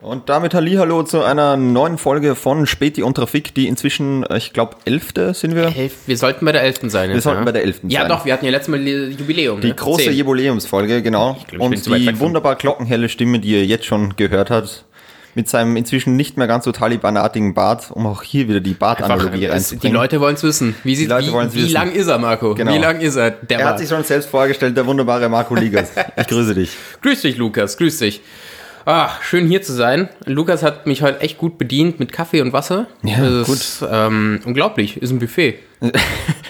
Und damit Hallihallo zu einer neuen Folge von Späti und Trafik, die inzwischen, ich glaube, elfte sind wir. Elf, wir sollten bei der elften sein. Wir jetzt, sollten ja? bei der elften Ja, sein. doch, wir hatten ja letztes Mal Jubiläum. Die ne? große Zehn. Jubiläumsfolge, genau. glaub, ich und die wunderbar glockenhelle Stimme, die ihr jetzt schon gehört habt, mit seinem inzwischen nicht mehr ganz so talibanartigen Bart, um auch hier wieder die Bartanalogie reinzubringen. die Leute wollen es wissen. Wie, sieht, wie, wie lang ist er, Marco? Genau. Wie lang ist er? Der er war- hat sich schon selbst vorgestellt, der wunderbare Marco Ligas. Ich grüße dich. Grüß dich, Lukas, grüß dich. Ah, schön hier zu sein. Lukas hat mich heute echt gut bedient mit Kaffee und Wasser. Ja, das Ist, ähm, unglaublich, ist ein Buffet.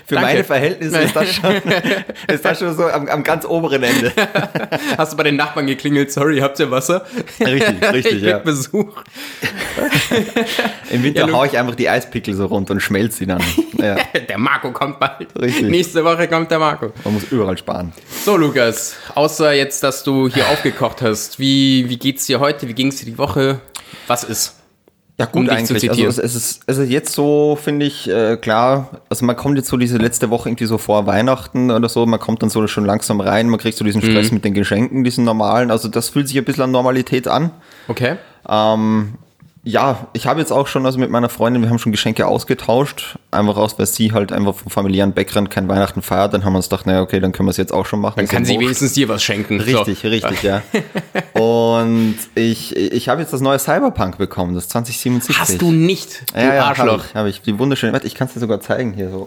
Für Danke. meine Verhältnisse ist das schon, ist das schon so am, am ganz oberen Ende. Hast du bei den Nachbarn geklingelt? Sorry, habt ihr Wasser? Richtig, richtig, ich ja. Besuch. Im Winter Ja, Lu- hau ich einfach die Eispickel so runter und schmelze sie dann. Ja, Der Marco kommt bald. Richtig. Nächste Woche kommt der Marco. man muss überall sparen. So, Lukas, außer jetzt, dass du hier aufgekocht hast, wie, wie geht's dir heute? Wie ging's dir die Woche? Was ist? Ja, Um gut zu eigentlich. Also es, ist, es ist jetzt so, finde ich, äh, klar, also man kommt jetzt so diese letzte Woche irgendwie so vor Weihnachten oder so, man kommt dann so schon langsam rein, man kriegt so diesen Mhm. Stress mit den Geschenken, diesen normalen, also das fühlt sich ein bisschen an Normalität an. Okay. Ähm, ja, ich habe jetzt auch schon, also mit meiner Freundin, wir haben schon Geschenke ausgetauscht, einfach aus, weil sie halt einfach vom familiären Background kein Weihnachten feiert, dann haben wir uns gedacht, naja, okay, dann können wir es jetzt auch schon machen. Dann kann ja sie wurscht. wenigstens dir was schenken. Richtig, richtig, ja. Und ich, ich habe jetzt das neue Cyberpunk bekommen, das 2077. So. Hast du nicht, du ja, ja, Arschloch. Habe ich, hab ich. Die wunderschöne, warte, ich kann es dir sogar zeigen hier so.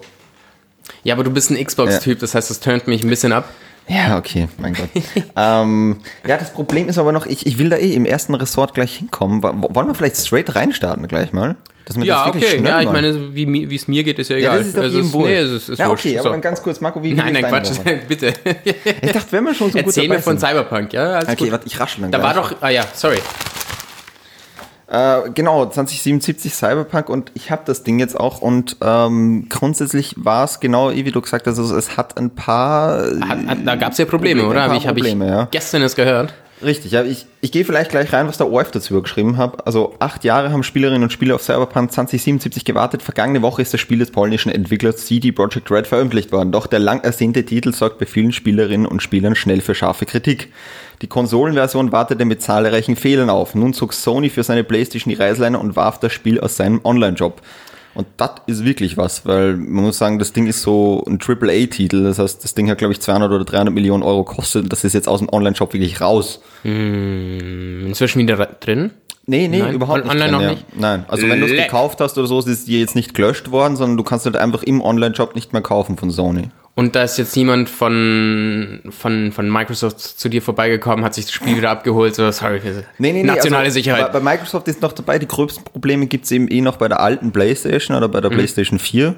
Ja, aber du bist ein Xbox-Typ, das heißt, das turnt mich ein bisschen ab. Ja, okay, mein Gott. ähm, ja, das Problem ist aber noch, ich, ich will da eh im ersten Ressort gleich hinkommen. Wo- Wollen wir vielleicht straight reinstarten gleich mal? Ja, okay. Ja, ich machen? meine, wie es mir geht, ist ja Ja, egal. das ist auf Also es- Fall. Nee, es ist, ist ja, wurscht. okay, aber So. dann ganz kurz, Marco, wie Nein, ist nein, deine Quatsch, bitte. Ich dachte, wenn wir schon so gut Erzähl mir von. Cyberpunk, ja? Okay, warte, ich raschel dann Da war gleich. doch, ah ja, sorry. Äh, genau, 2077 Cyberpunk und ich habe das Ding jetzt auch und ähm, grundsätzlich war es genau, wie du gesagt hast, also es hat ein paar... Hat, hat, da gab es ja Probleme, Probleme, oder? ein Habe ich, ich ja. gestern es gehört. Richtig, ja, ich, ich gehe vielleicht gleich rein, was der ORF dazu geschrieben hat. Also acht Jahre haben Spielerinnen und Spieler auf Cyberpunk 2077 gewartet. Vergangene Woche ist das Spiel des polnischen Entwicklers CD Projekt Red veröffentlicht worden. Doch der lang ersehnte Titel sorgt bei vielen Spielerinnen und Spielern schnell für scharfe Kritik. Die Konsolenversion wartete mit zahlreichen Fehlern auf. Nun zog Sony für seine Playstation die Reißleine und warf das Spiel aus seinem Online-Job. Und das ist wirklich was, weil man muss sagen, das Ding ist so ein AAA-Titel. Das heißt, das Ding hat, glaube ich, 200 oder 300 Millionen Euro kostet. Das ist jetzt aus dem Online-Shop wirklich raus. Inzwischen wieder drin. Nee, nee, Nein, überhaupt nicht. online drin, noch ja. nicht? Nein, also wenn du es gekauft hast oder so, ist es dir jetzt nicht gelöscht worden, sondern du kannst halt einfach im Online-Shop nicht mehr kaufen von Sony. Und da ist jetzt jemand von, von, von Microsoft zu dir vorbeigekommen, hat sich das Spiel wieder abgeholt. So, sorry, Nee, nee, nee. nationale also Sicherheit. Bei, bei Microsoft ist noch dabei, die gröbsten Probleme gibt es eben eh noch bei der alten PlayStation oder Mhm. bei der PlayStation 4.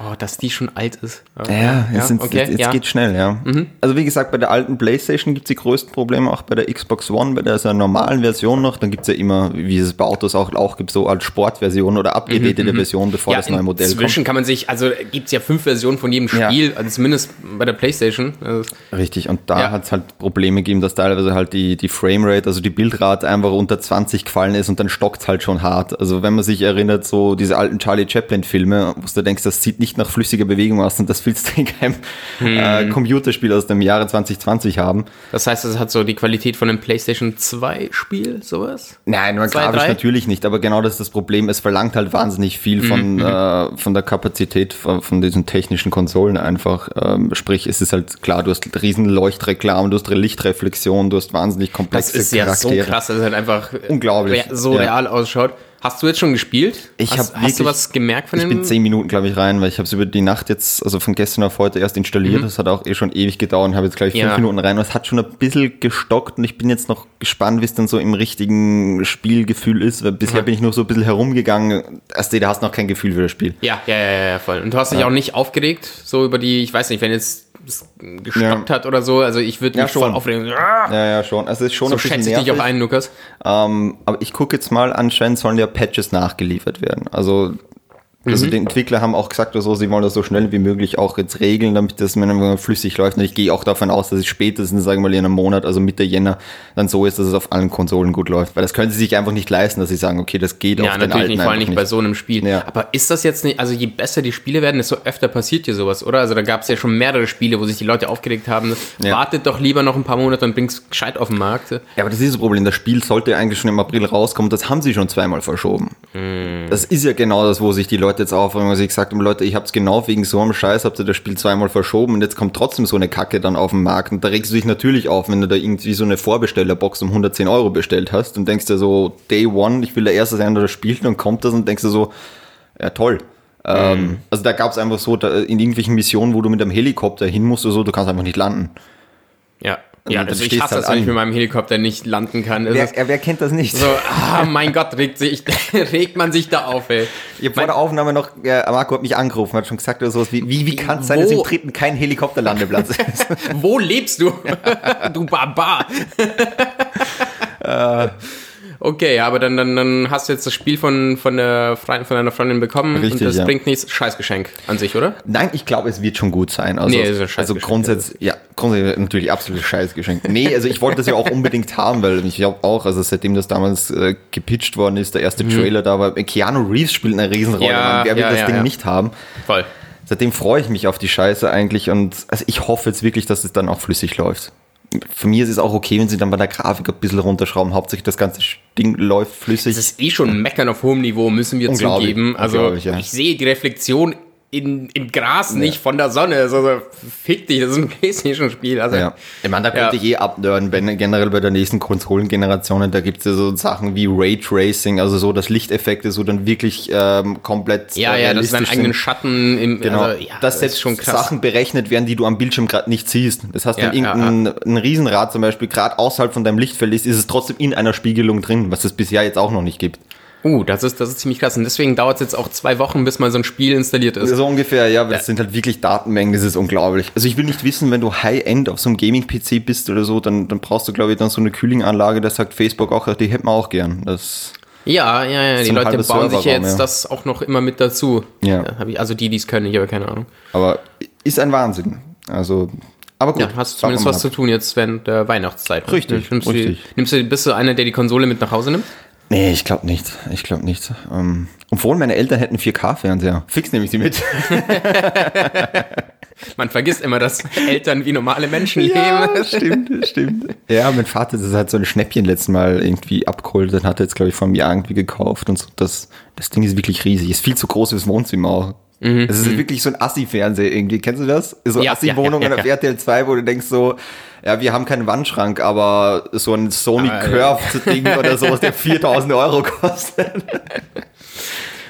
oh, dass die schon alt ist. Ja, jetzt, sind, okay, jetzt, jetzt ja. Mhm. geht schnell, ja. Also wie gesagt, bei der alten Playstation gibt's die größten Probleme, auch bei der Xbox One, bei der ja normalen Version noch, dann gibt's ja immer, wie es bei Autos auch, auch gibt, so als Sportversion oder abgedatete Version, bevor das neue Modell inzwischen kommt. kann man sich, also gibt's ja fünf Versionen von jedem Ja. Spiel, also zumindest bei der Playstation. Also, Richtig, und da Ja. hat's halt Probleme gegeben, dass teilweise halt die, die Framerate, also die Bildrate einfach unter 20 gefallen ist und dann stockt's halt schon hart. Also wenn man sich erinnert, so diese alten Charlie Chaplin-Filme, wo du denkst, das sieht nicht nach flüssiger Bewegung aus und das willst du in keinem Hm. äh, Computerspiel aus dem Jahre 2020 haben. das heißt, es hat so die Qualität von einem Playstation 2 Spiel, sowas? Nein, man Zwei, grafisch drei? natürlich nicht, aber genau das ist das Problem. Es verlangt halt wahnsinnig viel Mhm, von, äh, von der Kapazität von, von diesen technischen Konsolen einfach. Ähm, sprich, es ist halt klar, du hast riesen Leuchtreklamen, du hast Lichtreflexion, du hast wahnsinnig Das komplexe ist ja so Charaktere. krass, dass es halt einfach Unglaublich. rea- so Ja. real ausschaut. Hast du jetzt schon gespielt? Ich hast, hab hast du was gemerkt von Ich dem? bin zehn Minuten, glaube ich, rein, weil ich habe es über die Nacht jetzt, also von gestern auf heute erst installiert. Das hat auch eh schon ewig gedauert und habe jetzt gleich fünf Mhm. Ja. Minuten rein. Und es hat schon ein bisschen gestockt und ich bin jetzt noch gespannt, wie es dann so im richtigen Spielgefühl ist. Weil bisher Mhm. bin ich nur so ein bisschen herumgegangen. Erst da hast du noch kein Gefühl für das Spiel. Ja, ja, ja, ja, ja, voll. Und du hast dich auch nicht aufgeregt, so über die, ich weiß nicht, wenn jetzt es gestockt hat oder so, also ich würde Ja, mich voll schon. aufregen. Ja, ja, schon. Also es ist schon So ein schätze ich dich auch nervig. ein, Lukas. Ähm, aber ich gucke jetzt mal, anscheinend sollen ja Patches nachgeliefert werden. Also Also die Entwickler haben auch gesagt, also, sie wollen das so schnell wie möglich auch jetzt regeln, damit das flüssig läuft. Und ich gehe auch davon aus, dass es spätestens, sagen wir mal, in einem Monat, also Mitte Jänner, dann so ist, dass es auf allen Konsolen gut läuft. Weil das können sie sich einfach nicht leisten, dass sie sagen, okay, das geht Ja, auf den natürlich alten nicht, vor allem nicht bei so einem Spiel. Ja. Aber ist das jetzt nicht, also je besser die Spiele werden, desto öfter passiert hier sowas, oder? Also da gab es ja schon mehrere Spiele, wo sich die Leute aufgeregt haben, Ja. wartet doch lieber noch ein paar Monate und bringt's gescheit auf den Markt. Ja, aber das ist das Problem. Das Spiel sollte eigentlich schon im April rauskommen. Das haben sie schon zweimal verschoben. Das ist ja genau das, wo sich die Leute jetzt aufregen, weil sie gesagt haben, Leute, ich hab's genau wegen so einem Scheiß, habt ihr das Spiel zweimal verschoben und jetzt kommt trotzdem so eine Kacke dann auf den Markt. Und da regst du dich natürlich auf, wenn du da irgendwie so eine Vorbestellerbox um 110 Euro bestellt hast und denkst dir so, Day One, ich will der Erste sein, der das spielt, und dann kommt das und denkst dir so, ja toll. Ähm, also da gab's einfach so, da, in irgendwelchen Missionen, wo du mit einem Helikopter hin musst oder so, du kannst einfach nicht landen. Ja. Ja, das, ich hasse halt das, wenn ich mit meinem Helikopter nicht landen kann. Ist Wer, wer kennt das nicht? so, ah, mein Gott, regt, sich, regt man sich da auf, ey. Ich habe vor der Aufnahme noch, ja, Marco hat mich angerufen, hat schon gesagt oder sowas, wie, wie, wie kann es sein, dass im dritten kein Helikopterlandeplatz ist? Wo lebst du? du Barbar. Äh. Okay, aber dann, dann, dann hast du jetzt das Spiel von, von, der Freundin, von deiner Freundin bekommen Richtig, und das ja. bringt nichts. Scheißgeschenk an sich, oder? Nein, ich glaube, es wird schon gut sein. Also, Nee, also Scheißgeschenk, grundsätzlich, ja, grundsätzlich natürlich absolutes Scheißgeschenk. Nee, also ich wollte das ja auch unbedingt haben, weil ich glaube auch, also seitdem das damals äh, gepitcht worden ist, der erste Trailer da war, Keanu Reeves spielt eine Riesenrolle, Mhm. Ja, wer will ja, das ja, Ding nicht haben? Voll. Seitdem freue ich mich auf die Scheiße eigentlich und also ich hoffe jetzt wirklich, dass es dann auch flüssig läuft. Für mich ist es auch okay, wenn sie dann bei der Grafik ein bisschen runterschrauben. Hauptsächlich das ganze Ding läuft flüssig. Es ist eh schon Meckern auf hohem Niveau, müssen wir zugeben. Also unglaublich, ja. ich sehe die Reflexion in, im Gras nicht von der Sonne. Also fick dich, das ist ein Playstation-Spiel. Also, Ja. Ich meine, da könnte Ja. ich eh abnörden, wenn generell bei der nächsten Konsolengenerationen, da gibt es ja so Sachen wie Raytracing, also so, dass Lichteffekte so dann wirklich ähm, komplett ja, ja, das ist dein realistisch eigenen. Schatten. Im, Genau, also, ja, dass selbst ist schon krass. Sachen berechnet werden, die du am Bildschirm gerade nicht siehst. Das heißt, wenn Ja, ja, irgendein ein Riesenrad zum Beispiel gerade außerhalb von deinem Lichtfeld ist, ist es trotzdem in einer Spiegelung drin, was es bisher jetzt auch noch nicht gibt. Uh, das ist, das ist ziemlich krass. Und deswegen dauert es jetzt auch zwei Wochen, bis mal so ein Spiel installiert ist. So ungefähr, ja, weil das sind halt wirklich Datenmengen, das ist unglaublich. Also ich will nicht wissen, wenn du High-End auf so einem Gaming-PC bist oder so, dann, dann brauchst du, glaube ich, dann so eine Kühlinganlage, da sagt Facebook auch, die hätten wir auch gern. Das, Ja, ja, ja. Die Leute bauen sich ja jetzt ja. das auch noch immer mit dazu. Ja. hab ich, also die, die es können, ich habe keine Ahnung. aber ist ein Wahnsinn. Also, aber gut. Ja, hast du zumindest was wir zu tun jetzt während der Weihnachtszeit. Richtig, Nimmst, richtig. Du, nimmst du, bist du einer, der die Konsole mit nach Hause nimmt? Nee, ich glaube nicht. Ich glaube nicht. Ähm, obwohl meine Eltern hätten 4K-Fernseher. Fix nehme ich sie mit. Man vergisst immer, dass Eltern wie normale Menschen leben. stimmt, stimmt. Ja, mein Vater, das hat so ein Schnäppchen letzten Mal irgendwie abgeholt. Dann hat er jetzt, glaube ich, von mir irgendwie gekauft. Und so. das, das Ding ist wirklich riesig. Ist viel zu groß fürs Wohnzimmer auch. Das ist wirklich so ein Assi-Fernseher irgendwie. Kennst du das? So Mhm, Ja, Assi-Wohnungen ja, ja, auf RTL 2, wo du denkst so, ja, wir haben keinen Wandschrank, aber so ein Sony Ah, ja. Curved-Ding oder sowas, der 4000 Euro kostet.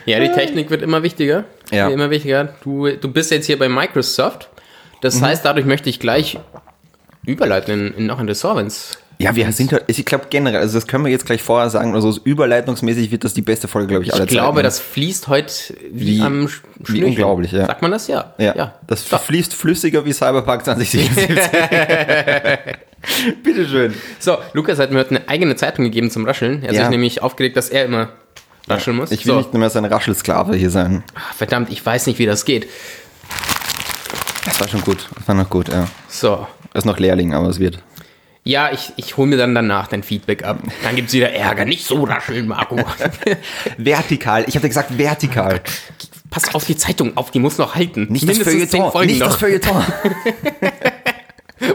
Ja, die Technik wird immer wichtiger. Ja. Immer wichtiger. Du, du bist jetzt hier bei Microsoft. Das Mhm. heißt, dadurch möchte ich gleich überleiten in, in noch ein Ressort, wenn's Ja, wir sind halt, ich glaube generell, also das können wir jetzt gleich vorher sagen, also so überleitungsmäßig wird das die beste Folge, glaube ich, aller Ich glaube, Zeiten. das fließt heute wie, Wie- am Sch- wie Schnürchen. unglaublich, ja. Sagt man das? Ja. Ja, das fließt flüssiger wie Cyberpunk 2077. Bitteschön. So, Lukas hat mir heute eine eigene Zeitung gegeben zum Rascheln. Er hat Ja. sich nämlich aufgeregt, dass er immer rascheln muss. Ich will so. nicht mehr sein Raschelsklave hier sein. Ach, verdammt, ich weiß nicht, wie das geht. Das war schon gut. Das war noch gut, ja. So. Er ist noch Lehrling, aber es wird. Ja, ich, ich hole mir dann danach dein Feedback ab. Dann gibt's wieder Ärger. Nicht so rascheln, Marco. Vertikal. Ich habe gesagt, vertikal. Pass auf die Zeitung auf, die muss noch halten. Nicht das Mindestens zehn Feuilleton. Nicht das noch. Feuilleton.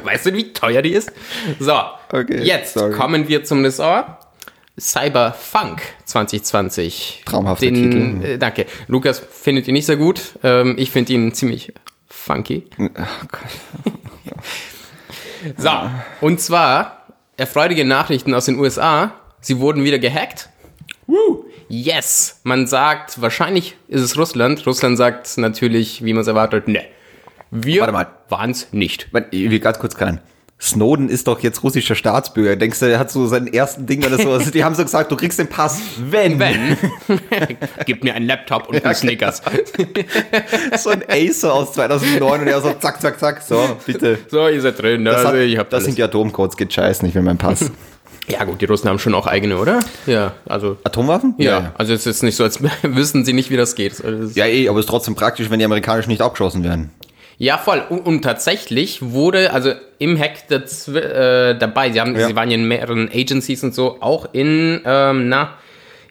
Weißt du, wie teuer die ist? So, Okay, jetzt sorry. kommen wir zum Ressort. Cyberfunk 2020. Traumhafter Den, Titel. Äh, danke. Lukas findet ihn nicht sehr gut. Ähm, ich finde ihn ziemlich funky. Oh Gott. So, und zwar erfreuliche Nachrichten aus den USA. Sie wurden wieder gehackt. Woo! Yes! Man sagt, wahrscheinlich ist es Russland. Russland sagt natürlich, wie man es erwartet, ne. Wir Warte mal. waren es nicht. Warte, Ich will ganz kurz rein. Snowden ist doch jetzt russischer Staatsbürger. Denkst du, er hat so seinen ersten Ding oder so? Also die haben so gesagt, du kriegst den Pass, wenn. Wenn. Gib mir einen Laptop und einen Snickers. So ein Acer aus 2009 und er so zack, zack, zack. So, bitte. So, ihr seid drin. Das, also, hat, ich hab das alles. sind die Atomcodes, geht scheißen, ich will meinen Pass. Ja gut, die Russen haben schon auch eigene, oder? Ja, also... Atomwaffen? Ja, also es ist nicht so, als wüssten sie nicht, wie das geht. Also Ja, eh, aber es ist trotzdem praktisch, wenn die amerikanischen nicht abgeschossen werden. Ja, voll. Und, und tatsächlich wurde, also im Hack äh, dabei, sie, haben, Ja. sie waren ja in mehreren Agencies und so, auch in, ähm, na,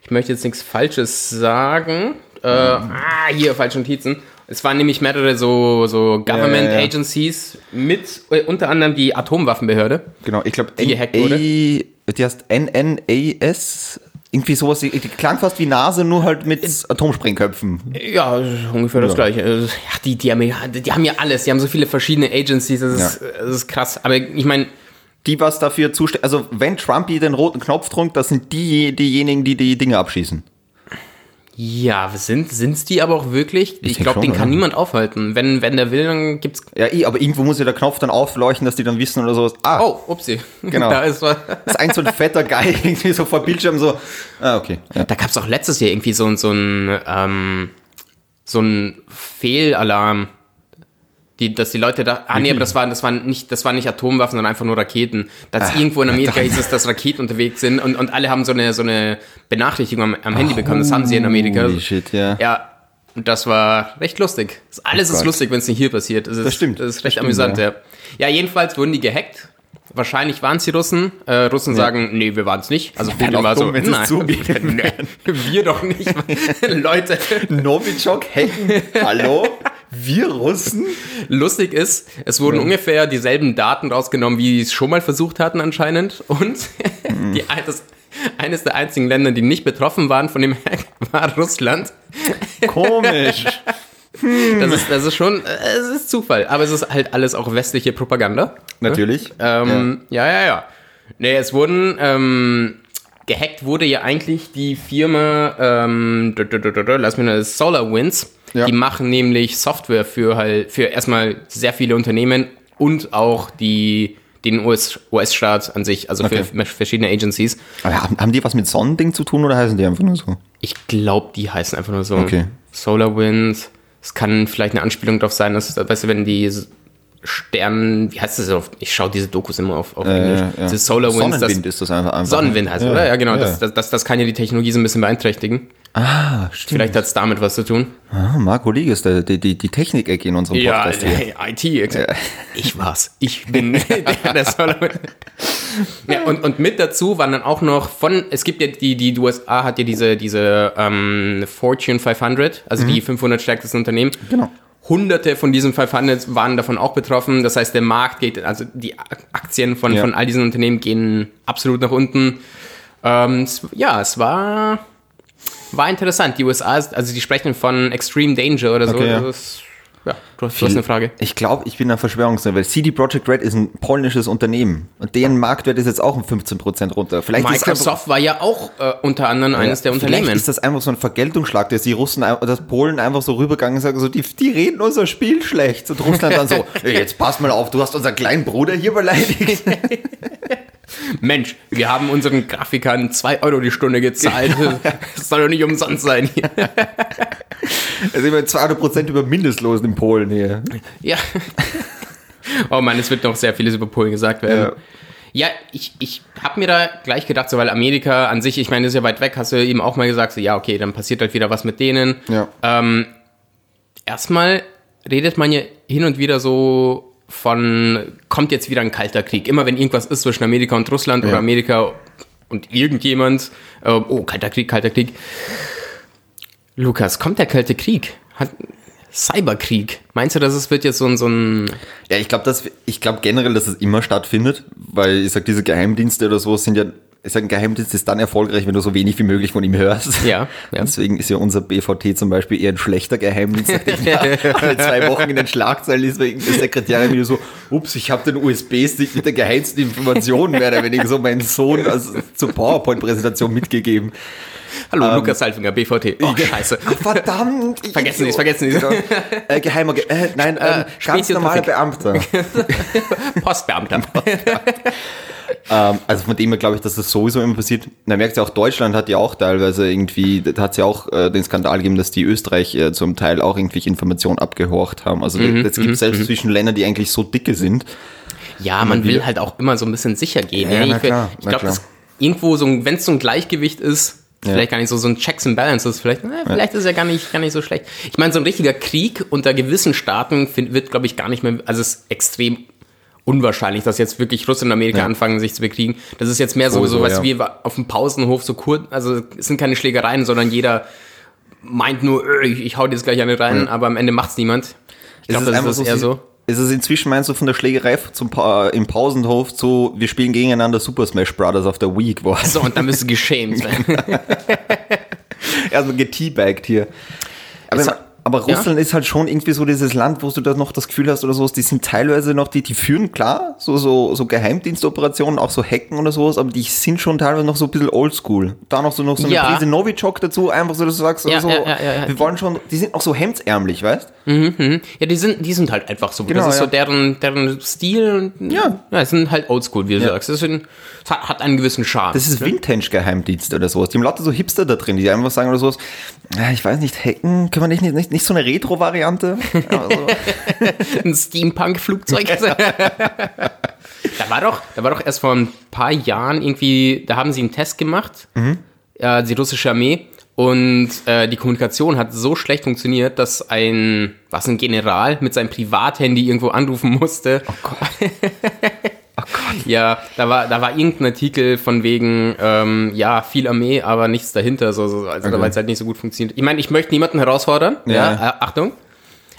ich möchte jetzt nichts Falsches sagen. Äh, Ah, hier, falsche Notizen. Es waren nämlich mehrere so, so Government ja, ja. Agencies mit äh, unter anderem die Atomwaffenbehörde. Genau, ich glaube, Die gehackt wurde? die heißt NNAS, irgendwie sowas, die, die klang fast wie Nase, nur halt mit Atomsprengköpfen. Ja, ungefähr das gleiche. Also, Ja, die, die, haben, ja- die haben ja alles, die haben so viele verschiedene Agencies, das ist, das ist krass. Aber ich meine, Die was dafür zuständig, also wenn Trump hier den roten Knopf drückt, das sind die, diejenigen, die die Dinge abschießen. Ja, sind sind's die aber auch wirklich? Ich, denk glaube, den kann oder? niemand aufhalten. Wenn, wenn der will, dann gibt's. Ja, eh, aber irgendwo muss ja der Knopf dann aufleuchten, dass die dann wissen oder sowas. Ah, Oh, upsie. Genau. da ist was. das ist ein so ein fetter Guy irgendwie so vor Bildschirm so. Ah, okay. Ja. Da gab's auch letztes Jahr irgendwie so, so ein ähm, so ein Fehlalarm. Die, dass die Leute da. Ah nee, aber das waren, das waren nicht, das waren nicht Atomwaffen, sondern einfach nur Raketen. Dass irgendwo in Amerika hieß es, dass Raketen unterwegs sind und, und alle haben so eine so eine Benachrichtigung am, am Handy bekommen. Das haben sie in Amerika. Holy shit, ja. Ja, und das war recht lustig. Das, alles ist Gott. lustig, wenn es nicht hier passiert. Das, ist, Das stimmt. Das ist recht Das amüsant, stimmt, ja. ja. jedenfalls wurden die gehackt. Wahrscheinlich waren es die Russen. Äh, Russen sagen, nee, wir waren es nicht. Also Putin war so, wenn nein, zugeben nee, wir doch nicht. Leute, Novichok hacken. Hallo? Wir Russen? lustig ist, es wurden ungefähr dieselben Daten rausgenommen, wie sie es schon mal versucht hatten anscheinend. Und Mhm. die, das, eines der einzigen Länder, die nicht betroffen waren von dem Hack, war Russland. Komisch. Das ist, das ist schon, äh, es ist Zufall, aber es ist halt alles auch westliche Propaganda. Natürlich. Ähm, ja. ja, ja, Nee, es wurden, ähm, gehackt wurde ja eigentlich die Firma, ähm, lass mich mal, SolarWinds. Ja. Die machen nämlich Software für halt, für erstmal sehr viele Unternehmen und auch die, den US US-Staat an sich, also Okay. für verschiedene Agencies. Aber haben, haben die was mit Sonnending zu tun oder heißen die einfach nur so? Ich glaube, die heißen einfach nur so. Okay. SolarWinds. Es kann vielleicht eine Anspielung darauf sein, dass, weißt du, wenn die Sternen, wie heißt das auf? Ich schaue diese Dokus immer auf, auf Englisch. ja. Diese SolarWinds. Sonnenwind das, ist das einfach. einfach. Sonnenwind heißt Ja, oder? Ja, genau. ja. Das, das, das, kann ja die Technologie so ein bisschen beeinträchtigen. Ah, stimmt. Vielleicht hat es damit was zu tun. Ah, Marco Lieg ist der, die, die, die Technik-Ecke in unserem Podcast hier. hey, IT. Ich war's. Ich bin der, der SolarWinds. Ja, und, und mit dazu waren dann auch noch von, es gibt ja die, die USA hat ja diese, diese ähm, Fortune 500, also die 500 stärksten Unternehmen. Mhm. Genau. Hunderte von diesen 500 waren davon auch betroffen. Das heißt, der Markt geht, also die Ak- Aktien von, Ja. von all diesen Unternehmen gehen absolut nach unten. Ähm, es, ja, es war, war interessant. Die USA, also die sprechen von Extreme Danger oder so. Okay, ja. Das ja, du hast, du hast eine Frage. Ich glaube, ich bin ein Verschwörungsneuer, weil CD Projekt Red ist ein polnisches Unternehmen und deren Marktwert ist jetzt auch um 15% runter. Vielleicht ist einfach- Microsoft war ja auch äh, unter anderem eines der Vielleicht Unternehmen. ist das einfach so ein Vergeltungsschlag, dass die Russen, dass Polen einfach so rübergegangen und sagen, so, die, die reden unser Spiel schlecht. Und Russland dann so, "Ey, jetzt pass mal auf, du hast unseren kleinen Bruder hier beleidigt. Mensch, wir haben unseren Grafikern 2 Euro die Stunde gezahlt. Das soll doch nicht umsonst sein hier. Also immer 200% über Mindestlosen in Polen hier. Ja. Oh Mann, es wird noch sehr vieles über Polen gesagt werden. Ja, ich, ich habe mir da gleich gedacht, so weil Amerika an sich, ich meine, das ist ja weit weg, hast du eben auch mal gesagt, so ja, okay, dann passiert halt wieder was mit denen. Ja. Ähm, erstmal redet man ja hin und wieder so von, kommt jetzt wieder ein kalter Krieg. Immer wenn irgendwas ist zwischen Amerika und Russland oder Ja. Amerika und irgendjemand, äh, oh, kalter Krieg, kalter Krieg. Lukas, kommt der kalte Krieg? Hat, Cyberkrieg. Meinst du, dass es wird jetzt so ein, so ein Ja, ich glaube, dass ich glaube generell, dass es immer stattfindet, weil ich sag, diese Geheimdienste oder so sind ja, ich sag, ein Geheimdienst ist dann erfolgreich, wenn du so wenig wie möglich von ihm hörst. Ja, ja. Deswegen ist ja unser BVT zum Beispiel eher ein schlechter Geheimdienst, nachdem alle zwei Wochen in den Schlagzeilen ist, wegen der Sekretärin wieder so, ups, ich habe den USB-Stick mit der geheimsten Information, mehr oder weniger so meinen Sohn als zur PowerPoint-Präsentation mitgegeben. Hallo, Lukas Halfinger, BVT. Oh, scheiße. Verdammt! Vergessen. Sie es, vergessen Sie es. Genau. Äh, geheimer, Ge äh, nein, ähm, ganz Trafik. Beamter. Postbeamter. Ähm, also von dem her glaube ich, dass das sowieso immer passiert. Man merkt ja auch, Deutschland hat ja auch teilweise irgendwie, da hat es ja auch äh, den Skandal gegeben, dass die Österreich äh, zum Teil auch irgendwelche Informationen abgehorcht haben. Also Mhm, es gibt selbst zwischen Ländern, die eigentlich so dicke sind. Ja, man will halt auch immer so ein bisschen sicher gehen. Ich glaube, klar. das irgendwo so, wenn es so ein Gleichgewicht ist, Ja. vielleicht gar nicht so, so ein Checks and Balances, vielleicht, na, vielleicht ist er gar nicht, gar nicht so schlecht. Ich meine, so ein richtiger Krieg unter gewissen Staaten find, wird, glaube ich, gar nicht mehr, also es ist extrem unwahrscheinlich, dass jetzt wirklich Russland und Amerika Ja. anfangen, sich zu bekriegen. Das ist jetzt mehr so, so was ja. wie auf dem Pausenhof so kurz, also es sind keine Schlägereien, sondern jeder meint nur, "Äh, ich, ich hau dir jetzt gleich eine rein, aber am Ende macht's niemand. Ich glaube, das ist eher so. Ist es inzwischen, meinst du, von der Schlägerei zum pa im Pausenhof zu, wir spielen gegeneinander Super Smash Brothers auf der Wii geworden? So, und dann du geschämt. Also geteabaggt hier. Aber, Aber ja? Russland ist halt schon irgendwie so dieses Land, wo du da noch das Gefühl hast oder sowas, die sind teilweise noch, die, die führen klar, so, so, so Geheimdienstoperationen, auch so Hacken oder sowas, aber die sind schon teilweise noch so ein bisschen oldschool. Da noch so, noch so eine Ja. Prise Novichok dazu, einfach so, dass du sagst, Ja, so, ja, ja, ja, ja. wir wollen schon, die sind auch so hemdsärmlich, weißt Ja, die sind, die sind halt einfach so. Genau, das ist ja. so deren, deren Stil. Und, Ja. Ja, sind halt oldschool, wie du sagst. Das, sind, das hat, hat einen gewissen Charme. Das ist Vintage-Geheimdienst oder sowas. Die haben lauter so Hipster da drin, die einfach sagen oder sowas, ja, ich weiß nicht, hacken, können wir nicht, nicht, nicht so eine Retro-Variante? Also, ein Steampunk-Flugzeug. da war doch, da war doch erst vor ein paar Jahren irgendwie, da haben sie einen Test gemacht, Mhm. äh, die russische Armee. Und äh, die Kommunikation hat so schlecht funktioniert, dass ein, was ein General mit seinem Privathandy irgendwo anrufen musste. oh Gott. Gott. Ja, da war, da war irgendein Artikel von wegen, ähm, ja, viel Armee, aber nichts dahinter. So, so, also, Okay. weil es halt nicht so gut funktioniert. Ich meine, ich möchte niemanden herausfordern. Ja, Ja. Äh, Achtung.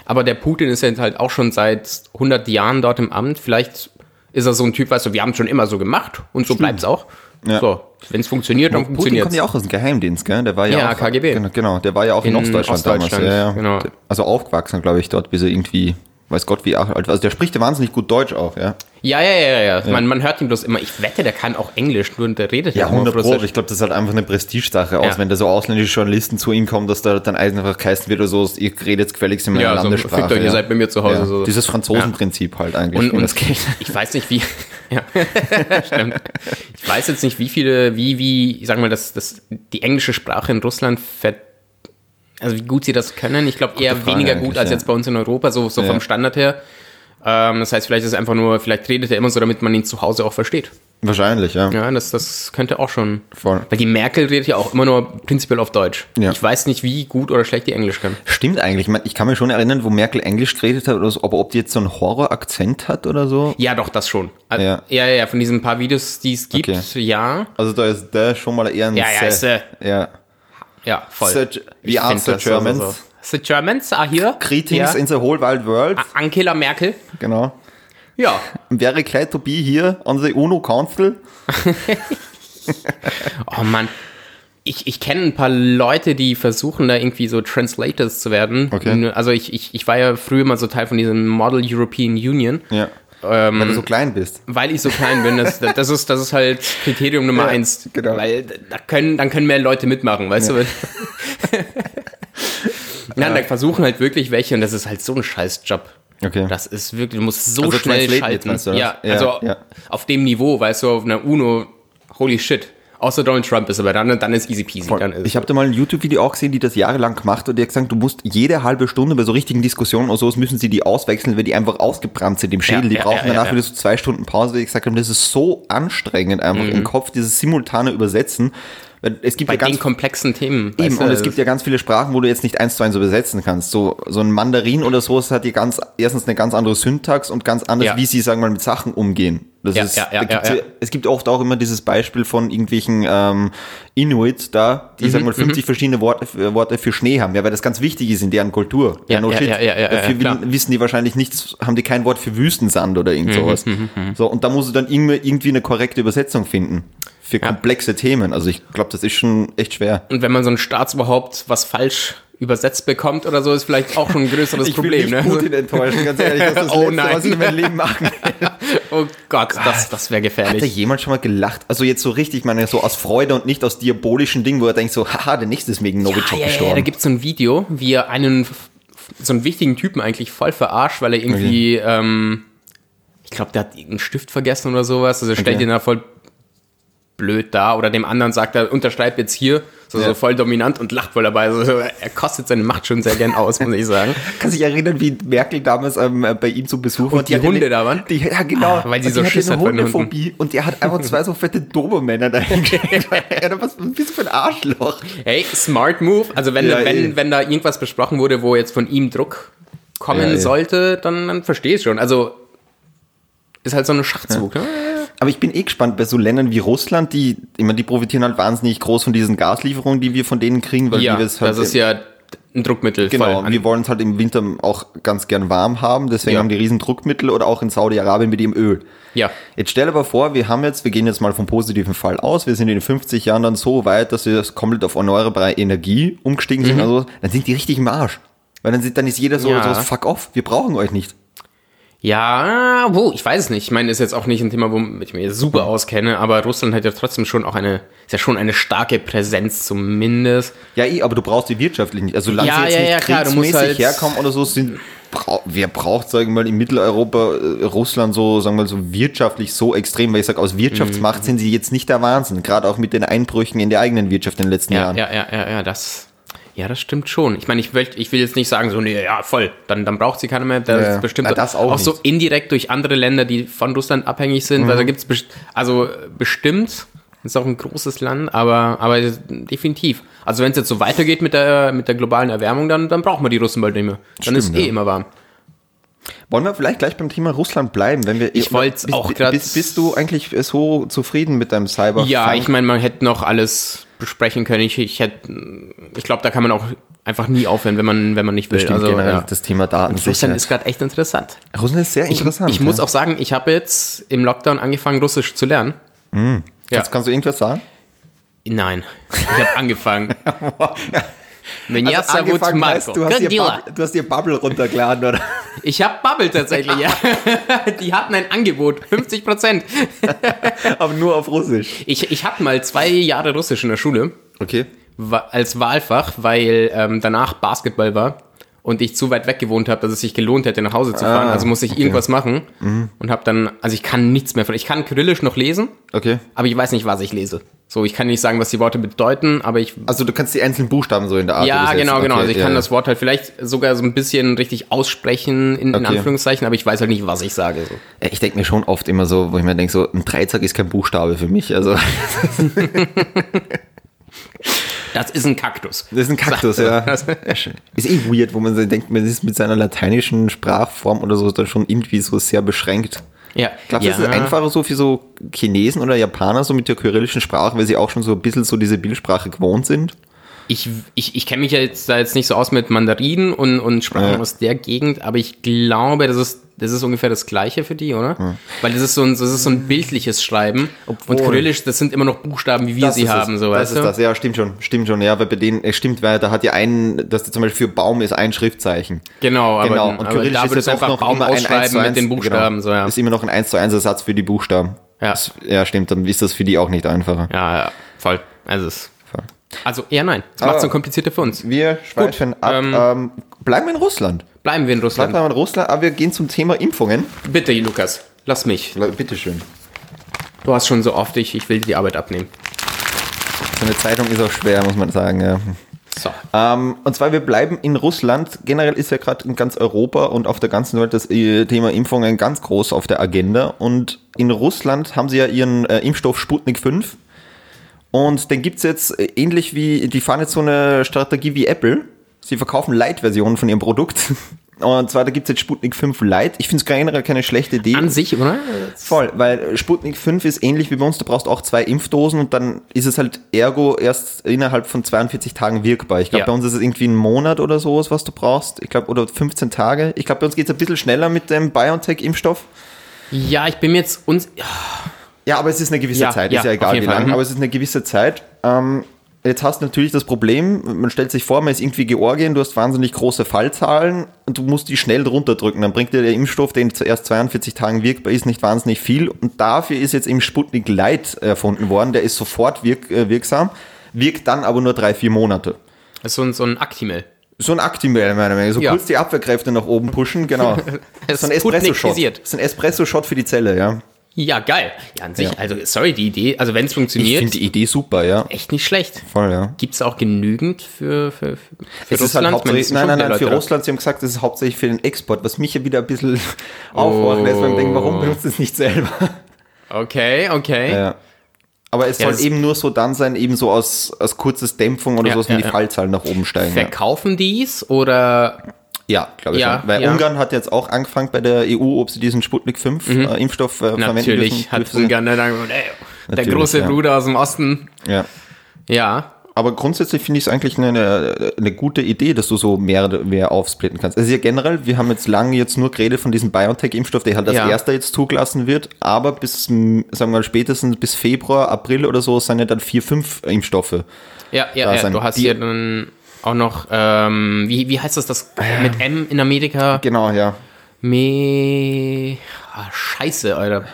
Aber der Putin ist ja halt auch schon seit 100 Jahren dort im Amt. Vielleicht ist er so ein Typ, weißt du, wir haben es schon immer so gemacht und so bleibt es auch. Ja. So, wenn es funktioniert, dann Putin funktioniert kommt ja auch aus dem Geheimdienst, gell? Der war ja, Ja, auch, KGB. Genau, genau, der war ja auch in, In Ostdeutschland, Ostdeutschland, damals. Ja, ja. genau. Also aufgewachsen, glaube ich, dort, bis er irgendwie, weiß Gott, wie alt Also der spricht ja wahnsinnig gut Deutsch auch, ja. Ja, ja, ja, ja. Man, man hört ihn bloß immer. Ich wette, der kann auch Englisch, nur der redet Ja, immer 100 auf Pro. Ich glaube, das ist halt einfach eine Prestigesache aus, Ja. wenn da so ausländische Journalisten zu ihm kommen, dass da dann einfach geheißen wird oder so, ihr redet jetzt gefälligst in meiner Ja, so, Landessprache. fickt euch, ihr seid bei mir zu Hause, Ja. so. Dieses Franzosenprinzip halt eigentlich. Und, und das geht. ich weiß nicht, wie. Ja, stimmt. Ich weiß jetzt nicht, wie viele, wie, wie, ich sag mal, das, das, die englische Sprache in Russland ver, also wie gut sie das können. Ich glaube eher Frage weniger gut als ja. jetzt bei uns in Europa, so, so Ja. vom Standard her. Ähm, das heißt, vielleicht ist es einfach nur, vielleicht redet er immer so, damit man ihn zu Hause auch versteht. Wahrscheinlich, ja. Ja, das, das könnte auch schon. Voll. Weil die Merkel redet ja auch immer nur prinzipiell auf Deutsch. Ja. Ich weiß nicht, wie gut oder schlecht die Englisch kann. Stimmt eigentlich. Ich, mein, ich kann mich schon erinnern, wo Merkel Englisch geredet hat, oder so, aber ob die jetzt so einen Horror-Akzent hat oder so. Ja, doch, das schon. Also, Ja. ja. ja, von diesen paar Videos, die es gibt, Okay. ja. Also da ist der schon mal eher ein Ja, ja, ist, äh, ja. Ja, voll. Ich we are the Germans. So, so. The Germans are here. Greetings Ja. in the whole wide world. Angela Merkel. Genau. Ja. Very glad to be here on the UNO Council. Oh Mann. Ich, ich kenne ein paar Leute, die versuchen, da irgendwie so Translators zu werden. Okay. Also ich, ich, ich war ja früher mal so Teil von diesem Model European Union. Ja. Ähm, Weil du so klein bist. Weil ich so klein bin, das, das, ist, das ist halt Kriterium Nummer Ja, eins. genau. Weil da können, dann können mehr Leute mitmachen, weißt du? Nein, da versuchen halt wirklich welche und das ist halt so ein Scheißjob. Okay. Das ist wirklich, du musst so Also schnell schalten. jetzt, du ja, Ja, also ja. auf dem Niveau, weißt du, auf einer UNO, holy shit. Außer Donald Trump ist, aber dann, dann ist easy peasy. Dann ist Ich habe da mal ein YouTube-Video auch gesehen, die das jahrelang gemacht hat und die hat gesagt, du musst jede halbe Stunde bei so richtigen Diskussionen oder sowas müssen sie die auswechseln, weil die einfach ausgebrannt sind im Schädel. Ja, die ja, brauchen ja, danach wieder so zwei Stunden Pause, weil ich gesagt habe, das ist so anstrengend einfach im Kopf, dieses simultane Übersetzen. Es gibt bei ja ganz den komplexen Themen. Eben, und es gibt ja ganz viele Sprachen, wo du jetzt nicht eins zu eins übersetzen kannst. So, so ein Mandarin oder so, hat die ganz, erstens eine ganz andere Syntax und ganz anders, Ja. wie sie, sagen wir mal, mit Sachen umgehen. Das Ja, ist, ja, ja, ja, ja. Es gibt oft auch immer dieses Beispiel von irgendwelchen ähm, Inuit da, die, Mhm, sagen wir mal, 50 verschiedene Worte, für- Worte für Schnee haben. Ja, weil das ganz wichtig ist in deren Kultur. Ja, no ja, shit. ja, ja, ja, Dafür ja, wissen die wahrscheinlich nichts, haben die kein Wort für Wüstensand oder Mhm, irgend sowas. So, und da musst du dann irgendwie eine korrekte Übersetzung finden. Für komplexe Themen. Also ich glaube, das ist schon echt schwer. Und wenn man so ein Staatsoberhaupt was falsch übersetzt bekommt oder so, ist vielleicht auch schon ein größeres Ich will Problem. nicht ne? Putin enttäuschen, ganz ehrlich. Das ist das Oh Letzte, nein. was ich in meinem Leben machen will. Oh Gott, das, das wäre Hat er gefährlich. jemand schon mal gelacht? Also jetzt so richtig, ich meine, so aus Freude und nicht aus diabolischen Dingen, wo er denkt so, haha, der nächste ist wegen Novichok Ja, ja, ja, gestorben. da gibt es so ein Video, wie er einen, so einen wichtigen Typen eigentlich voll verarscht, weil er irgendwie, ähm, ich glaube, der hat einen Stift vergessen oder sowas. Also er stellt Okay. ihn da voll blöd da oder dem anderen sagt er, unterschreibt jetzt hier, so, Ja. so voll dominant und lacht voll dabei. Also, er kostet seine Macht schon sehr gern aus, muss ich sagen. Kann sich erinnern, wie Merkel damals ähm, bei ihm zu Besuch war. die hatte Hunde eine- da waren? Die, ja, genau. Ah, weil sie Und so die Schiss eine hat den Hundephobie und der hat einfach zwei so fette Dobermänner dahingestellt. ja, was bist du für ein Arschloch? Hey, smart move. Also wenn, Ja, eh. wenn, wenn da irgendwas besprochen wurde, wo jetzt von ihm Druck kommen Ja, eh. sollte, dann, dann verstehe ich schon. Also ist halt so ein Schachzug. Ne? Aber ich bin eh gespannt bei so Ländern wie Russland, die, ich meine, die profitieren halt wahnsinnig groß von diesen Gaslieferungen, die wir von denen kriegen, weil Ja, wir es halt das ist ja ein Druckmittel. Genau, wir wollen es halt im Winter auch ganz gern warm haben, deswegen Ja. haben die riesen Druckmittel oder auch in Saudi-Arabien mit dem Öl. Ja. Jetzt stell aber vor, wir haben jetzt, wir gehen jetzt mal vom positiven Fall aus, wir sind in den 50 Jahren dann so weit, dass wir das komplett auf erneuerbare Energie umgestiegen sind, also dann sind die richtig im Arsch. Weil dann, sind, dann ist jeder so, Mhm. Ja. so, fuck off, wir brauchen euch nicht. Ja, wo, ich weiß es nicht. Ich meine, ist jetzt auch nicht ein Thema, womit ich mich super auskenne, aber Russland hat ja trotzdem schon auch eine, ist ja schon eine starke Präsenz zumindest. Ja, eh, aber du brauchst die wirtschaftlich nicht. Also solange Ja, sie jetzt ja, nicht ja, klar, du musst halt- herkommen oder so, sind, wer braucht, sagen wir mal, in Mitteleuropa, äh, Russland so, sagen wir mal, so wirtschaftlich so extrem, weil ich sage, aus Wirtschaftsmacht Mhm. sind sie jetzt nicht der Wahnsinn, gerade auch mit den Einbrüchen in der eigenen Wirtschaft in den letzten Ja, Jahren. ja, ja, ja, ja, das, ja, das stimmt schon. Ich meine, ich will, ich will jetzt nicht sagen, so, nee, ja, voll, dann, dann braucht sie keiner mehr. Das Ja, ist bestimmt na, das auch so nicht. indirekt durch andere Länder, die von Russland abhängig sind, Mhm. weil da gibt's best- also äh, bestimmt, ist auch ein großes Land, aber, aber definitiv. Also wenn es jetzt so weitergeht mit der, mit der globalen Erwärmung, dann, dann brauchen wir die Russen bald nicht mehr. Dann ist Stimmt, eh ja. immer warm. Wollen wir vielleicht gleich beim Thema Russland bleiben, wenn wir Ich wollt's bist- auch grad- bist, bist du eigentlich so zufrieden mit deinem Cyber? Ja, ich meine, man hätte noch alles besprechen können. Ich, ich hätte, ich glaube, da kann man auch einfach nie aufhören, wenn man, wenn man nicht will. Stimmt, also, ja. das Thema Datensicherheit. Russland ist gerade echt interessant. Russland ist sehr Ich, interessant. ich muss ja. auch sagen, ich habe jetzt im Lockdown angefangen, Russisch zu lernen. Ja. Kannst, kannst du irgendwas sagen? Nein, ich habe angefangen. Меня Also зовут angefangen heißt, Marco. du, hast dir Gondila. Bubble, du hast dir Bubble runtergeladen, oder? Ich habe Bubble tatsächlich, ja. Die hatten ein Angebot, 50 Prozent. Aber nur auf Russisch. Ich, ich hatte mal zwei Jahre Russisch in der Schule. Okay. wa- als Wahlfach, weil ähm, danach Basketball war und ich zu weit weg gewohnt habe, dass es sich gelohnt hätte, nach Hause zu fahren. Ah, also musste ich okay. irgendwas machen und habe dann, also ich kann nichts mehr von, ich kann Kyrillisch noch lesen, Okay. aber ich weiß nicht, was ich lese. So, ich kann nicht sagen, was die Worte bedeuten, aber ich Also du kannst die einzelnen Buchstaben so in der Art ja, genau, genau. Okay, Also ich ja, kann ja. das Wort halt vielleicht sogar so ein bisschen richtig aussprechen, in, in Okay. Anführungszeichen, aber ich weiß halt nicht, was ich sage. So. Ich denke mir schon oft immer so, wo ich mir denke, so ein Dreizack ist kein Buchstabe für mich. Also Das ist ein Kaktus. das ist ein Kaktus, ja. Ist eh weird, wo man so denkt, man ist mit seiner lateinischen Sprachform oder so dann schon irgendwie so sehr beschränkt. Ja, Glaubst du, ja. das ist einfacher so für so Chinesen oder Japaner so mit der kyrillischen Sprache, weil sie auch schon so ein bisschen so diese Bildsprache gewohnt sind? Ich, ich, ich kenne mich ja jetzt da jetzt nicht so aus mit Mandarinen und, und Sprachen Ja. aus der Gegend, aber ich glaube, das ist, das ist ungefähr das Gleiche für die, oder? Weil das ist so ein, das ist so ein bildliches Schreiben. Obwohl- und Kyrillisch, das sind immer noch Buchstaben, wie wir sie haben, es. so, Das ist du? das, ja, stimmt schon, stimmt schon, ja, weil bei denen, es stimmt, weil da hat ja ein, dass da zum Beispiel für Baum ist ein Schriftzeichen. Genau, aber, Genau, aber und Kyrillisch da ist würdest jetzt du auch einfach noch Baum immer ein 1 ausschreiben zu 1, mit den Buchstaben, genau. so, ja. Ist immer noch ein 1 zu 1 Ersatz für die Buchstaben. Ja. Das, ja, stimmt, dann ist das für die auch nicht einfacher. Ja, ja, voll. Also, es. Also eher nein. Das macht es so komplizierter für uns. Wir schweifen ab. ähm, Ähm, bleiben wir in Russland. Bleiben wir in Bleiben Russland. wir in Russland, aber wir gehen zum Thema Impfungen. Bitte, Lukas, lass mich. Bitteschön. Du hast schon so oft, ich, ich will dir die Arbeit abnehmen. So eine Zeitung ist auch schwer, muss man sagen, ja. So. Ähm, und zwar, wir bleiben in Russland. Generell ist ja gerade in ganz Europa und auf der ganzen Welt das äh, Thema Impfungen ganz groß auf der Agenda. Und in Russland haben sie ja ihren äh, Impfstoff Sputnik 5. Und den gibt's jetzt äh, ähnlich wie, die fahren jetzt so eine Strategie wie Apple. Sie verkaufen Light-Versionen von ihrem Produkt. Und zwar, da gibt's jetzt Sputnik 5 Lite. Ich finde es generell keine schlechte Idee. An sich, oder? Voll, weil Sputnik 5 ist ähnlich wie bei uns, du brauchst auch zwei Impfdosen und dann ist es halt ergo erst innerhalb von 42 Tagen wirkbar. Ich glaube, Ja. bei uns ist es irgendwie ein Monat oder sowas, was du brauchst. Ich glaube, oder 15 Tage. Ich glaube, bei uns geht es ein bisschen schneller mit dem BioNTech-Impfstoff. Ja, ich bin mir jetzt uns. Ja, aber es ist eine gewisse Ja, Zeit, ja, ist ja egal wie Fall, lang, mhm. aber es ist eine gewisse Zeit. Ähm, jetzt hast du natürlich das Problem, man stellt sich vor, man ist irgendwie Georgien, du hast wahnsinnig große Fallzahlen und du musst die schnell drunter drücken. Dann bringt dir der Impfstoff, den zuerst 42 Tagen wirkbar ist, nicht wahnsinnig viel. Und dafür ist jetzt im Sputnik Light erfunden worden, der ist sofort wirk äh, wirksam, wirkt dann aber nur drei, vier Monate. Das ist so ein, so ein Actimel. So ein Actimel, meiner Meinung nach. So Ja. kurz die Abwehrkräfte nach oben pushen, genau. Es so ein Espresso-Shot. So ein Espresso-Shot für die Zelle, ja. Ja, geil. Ja, an sich, Ja. also sorry, die Idee, also wenn es Ich funktioniert, finde die Idee super, ja. echt nicht schlecht. Voll, ja. Gibt es auch genügend für, für, für Es ist halt Ich hauptsächlich, es nein, nein, nein, für Leute. Russland, sie haben gesagt, das ist hauptsächlich für den Export, was mich ja wieder ein bisschen aufhorchen lässt, weil ich denke, warum benutzt es nicht selber? Okay, okay. Ja. Aber es Ja, soll eben nur so dann sein, eben so aus, aus kurzes Dämpfung oder Ja, so, wenn die. Fallzahlen nach oben steigen. Ja, Verkaufen die's oder ja glaube ich Ja, schon. Weil ja. Ungarn hat jetzt auch angefangen bei der EU, ob sie diesen Sputnik 5 äh, Impfstoff äh, verwenden Mhm. natürlich hat. Ungarn dann, ey, der Natürlich, große ja. Bruder aus dem Osten. Ja. Ja, Aber grundsätzlich finde ich es eigentlich eine, eine gute Idee, dass du so mehr, mehr aufsplitten kannst. Also ja generell, wir haben jetzt lange jetzt nur geredet von diesem BioNTech-Impfstoff, der halt als erster jetzt zugelassen wird, aber bis, sagen wir mal, spätestens bis Februar, April oder so sind ja dann vier, fünf Impfstoffe. ja, ja, Da ja. du hast die- hier dann auch noch, ähm, wie, wie heißt das, das mit M in Amerika? Genau, ja. Me... Ah, scheiße, Alter.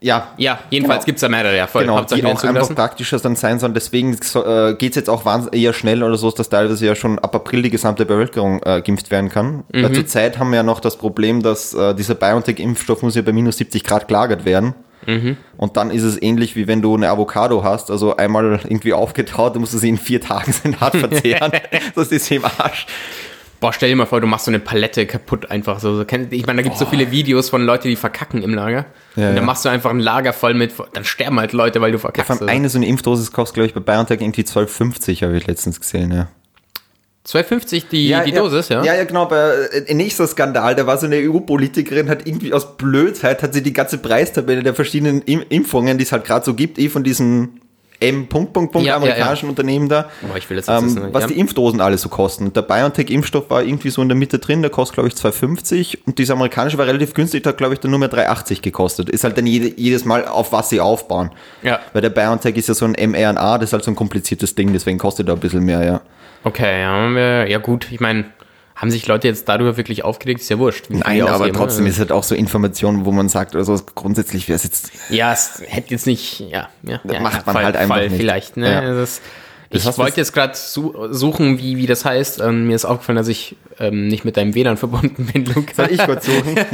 Ja, Ja, jedenfalls Genau. gibt's da mehrere, ja, voll. Genau, Hauptsache die auch einfach praktischer dann sein sollen. Deswegen äh, geht es jetzt auch wahnsinnig eher schnell oder so, dass teilweise ja schon ab April die gesamte Bevölkerung äh, geimpft werden kann. Mhm. Äh, Zurzeit haben wir ja noch das Problem, dass äh, dieser BioNTech-Impfstoff muss ja bei minus 70 Grad gelagert werden. Mhm. Und dann ist es ähnlich wie wenn du eine Avocado hast, also einmal irgendwie aufgetaut, dann musst du sie in vier Tagen hart verzehren. das ist im Arsch. Boah, stell dir mal vor, du machst so eine Palette kaputt einfach so. Ich meine, da gibt's so viele Videos von Leuten, die verkacken im Lager. Ja, und dann ja. machst du einfach ein Lager voll mit, dann sterben halt Leute, weil du verkackst. Vor allem eine so eine Impfdosis kostet, glaube ich, bei BioNTech irgendwie 12,50, habe ich letztens gesehen, ja. 2,50 die, die Dosis, ja? Ja, ja, genau. Bei, äh, nächster Skandal, da war so eine EU-Politikerin, hat irgendwie aus Blödheit, hat sie die ganze Preistabelle der verschiedenen Im Impfungen, die es halt gerade so gibt, eh von diesen M. Punkt, Punkt, Punkt, Ja, ja, amerikanischen Unternehmen da, Boah, ich will das jetzt ähm, wissen, was ja. die Impfdosen alle so kosten. Der BioNTech-Impfstoff war irgendwie so in der Mitte drin, der kostet, glaube ich, 2,50 und dieser amerikanische war relativ günstig, der hat, glaube ich, dann nur mehr 3,80 gekostet. Ist halt dann jede, jedes Mal, auf was sie aufbauen. Ja. Weil der BioNTech ist ja so ein mRNA, das ist halt so ein kompliziertes Ding, deswegen kostet er ein bisschen mehr, ja. Okay, ja, ja gut, ich meine, haben sich Leute jetzt darüber wirklich aufgeregt? Ist ja wurscht. Nein, aber ausgeben, trotzdem ne? ist halt auch so Informationen, wo man sagt, also grundsätzlich wäre es jetzt. Ja, es hätte jetzt nicht, ja, ja, ja macht man Fall, halt einfach Fall nicht. vielleicht, ne? Ja. Das, ich wollte jetzt gerade su suchen, wie, wie das heißt. Ähm, mir ist aufgefallen, dass ich ähm, nicht mit deinem WLAN verbunden bin, Luca. Soll ich kurz suchen?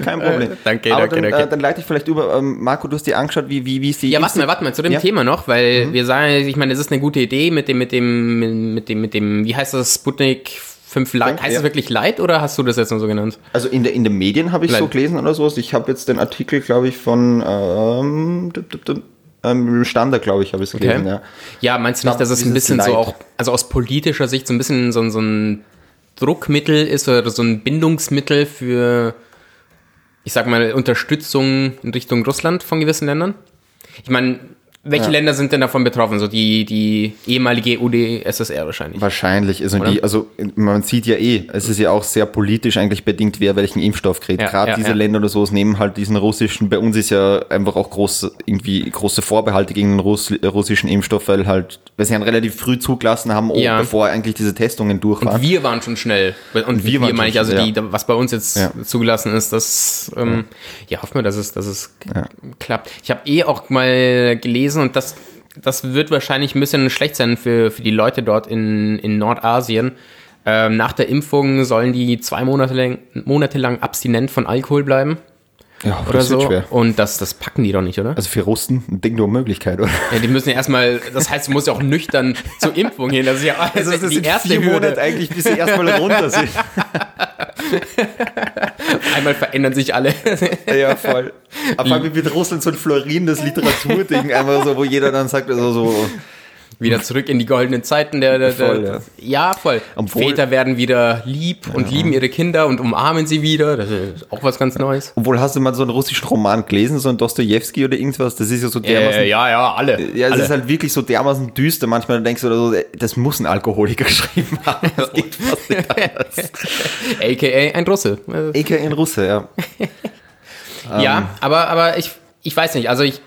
Kein Problem. Äh, danke, Aber danke, dann, danke. Äh, dann leite ich vielleicht über. Ähm, Marco, du hast dir angeschaut, wie, wie, wie ist die. Ja, warte mal, warte mal, zu dem Ja. Mhm. Thema noch, weil wir sagen, ich meine, es ist eine gute Idee mit dem, mit dem, mit dem, mit dem, wie heißt das, Sputnik 5 Light? Heißt ja. es wirklich Light oder hast du das jetzt nur so genannt? Also in, der, in den Medien habe ich so Leid. gelesen oder sowas. Ich habe jetzt den Artikel, glaube ich, von ähm, ähm, Standard, glaube ich, habe ich es gelesen, ja. Ja, meinst du nicht, dass es ein bisschen so Light. auch, also aus politischer Sicht so ein bisschen so, ein- so ein Druckmittel ist oder so ein Bindungsmittel für, ich sag mal, Unterstützung in Richtung Russland von gewissen Ländern? Ich meine, welche Ja. Länder sind denn davon betroffen? So die, die ehemalige UdSSR wahrscheinlich. Wahrscheinlich. Also, die, also man sieht ja eh, es ist ja auch sehr politisch eigentlich bedingt, wer welchen Impfstoff kriegt. Ja, Gerade ja, diese. Länder oder so nehmen halt diesen russischen, bei uns ist ja einfach auch groß, irgendwie große Vorbehalte gegen den Russ, russischen Impfstoff, weil halt, weil sie ihn relativ früh zugelassen haben, oh, bevor eigentlich diese Testungen durch waren. Wir waren schon schnell. Und wir, wir waren meine ich, also schnell, die, was bei uns jetzt zugelassen ist, das, ähm, ja, hoffen wir, dass es, dass es klappt. Ich habe eh auch mal gelesen und das, das wird wahrscheinlich ein bisschen schlecht sein für, für die Leute dort in, in Nordasien. Ähm, nach der Impfung sollen die zwei Monate lang, Monate lang abstinent von Alkohol bleiben ja, oder so. schwer. Und das, das packen die doch nicht, oder? Also für Russen ein Ding nur Möglichkeit, oder? Ja, die müssen ja erstmal, das heißt, du musst ja auch nüchtern zur Impfung gehen. Das ist ja also das die sind erste Hürde. Monate eigentlich, bis sie erstmal runter sind. Einmal verändern sich alle. ja, voll. Aber vor allem wird Russland so ein florierendes Literaturding, einfach so, wo jeder dann sagt, also so, wieder zurück in die goldenen Zeiten der, der, Voll, der ja. ja voll. Obwohl- Väter werden wieder lieb und lieben ihre Kinder und umarmen sie wieder. Das ist auch was ganz Neues. Obwohl, hast du mal so einen russischen Roman gelesen, so ein Dostojewski oder irgendwas? Das ist ja so dermaßen. Äh, ja, ja, alle. ja, es alle. ist halt wirklich so dermaßen düster. Manchmal denkst du, oder so, das muss ein Alkoholiker geschrieben haben. Das geht fast nicht anders. AKA ein Russe. Eke in Russe, ja. Ja, aber, aber ich, ich weiß nicht. Also ich,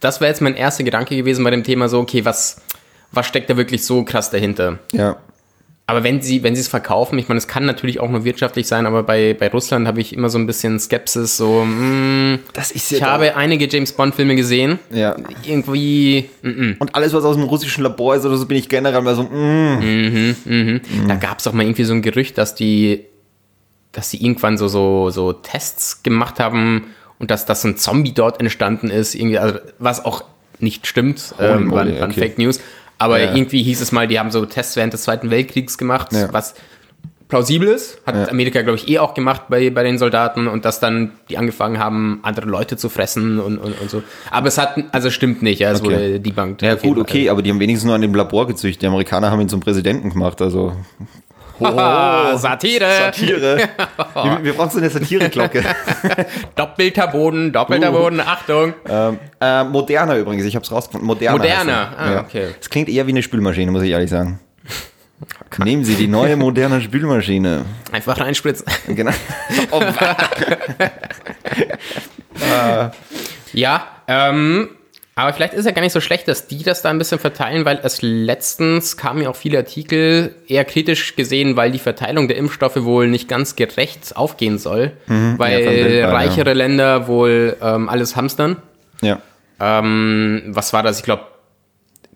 das wäre jetzt mein erster Gedanke gewesen bei dem Thema so, okay, was, was steckt da wirklich so krass dahinter? Ja. Aber wenn sie, wenn sie es verkaufen, ich meine, es kann natürlich auch nur wirtschaftlich sein, aber bei, bei Russland habe ich immer so ein bisschen Skepsis, so, mm, Das ist ich habe einige James Bond-Filme gesehen. Ja. Irgendwie, mm, Und alles, was aus dem russischen Labor ist oder so, bin ich generell mal so, mm, Da gab es doch mal irgendwie so ein Gerücht, dass die, dass sie irgendwann so, so, so Tests gemacht haben, und dass das ein Zombie dort entstanden ist, irgendwie, also, was auch nicht stimmt, ähm, waren, waren okay. Fake News. Aber Ja. irgendwie hieß es mal, die haben so Tests während des Zweiten Weltkriegs gemacht, Ja. was plausibel ist. Hat Ja. Amerika, glaube ich, eh auch gemacht bei, bei den Soldaten und dass dann die angefangen haben, andere Leute zu fressen und, und, und so. Aber es hat, also stimmt nicht, ja, es Okay. wurde debunked. Ja gut, okay, aber die haben wenigstens nur an dem Labor gezüchtet. Die Amerikaner haben ihn zum Präsidenten gemacht, also Haha, Satire. Satire. wir, wir brauchen so eine Satireglocke. Doppelter Boden, doppelter Uh. Boden, Achtung. ähm, äh, moderner übrigens, ich habe es rausgefunden. Moderner. Moderner, er. ah, ja. okay. Es klingt eher wie eine Spülmaschine, muss ich ehrlich sagen. Nehmen Sie die neue moderne Spülmaschine. Einfach reinspritzen. Genau. Oh, Ja, ähm, aber vielleicht ist ja gar nicht so schlecht, dass die das da ein bisschen verteilen, weil es letztens kamen ja auch viele Artikel eher kritisch gesehen, weil die Verteilung der Impfstoffe wohl nicht ganz gerecht aufgehen soll, weil Mhm. Ja, weltweit, ja. reichere Länder wohl ähm, alles hamstern. ja. Ähm, was war das? Ich glaube,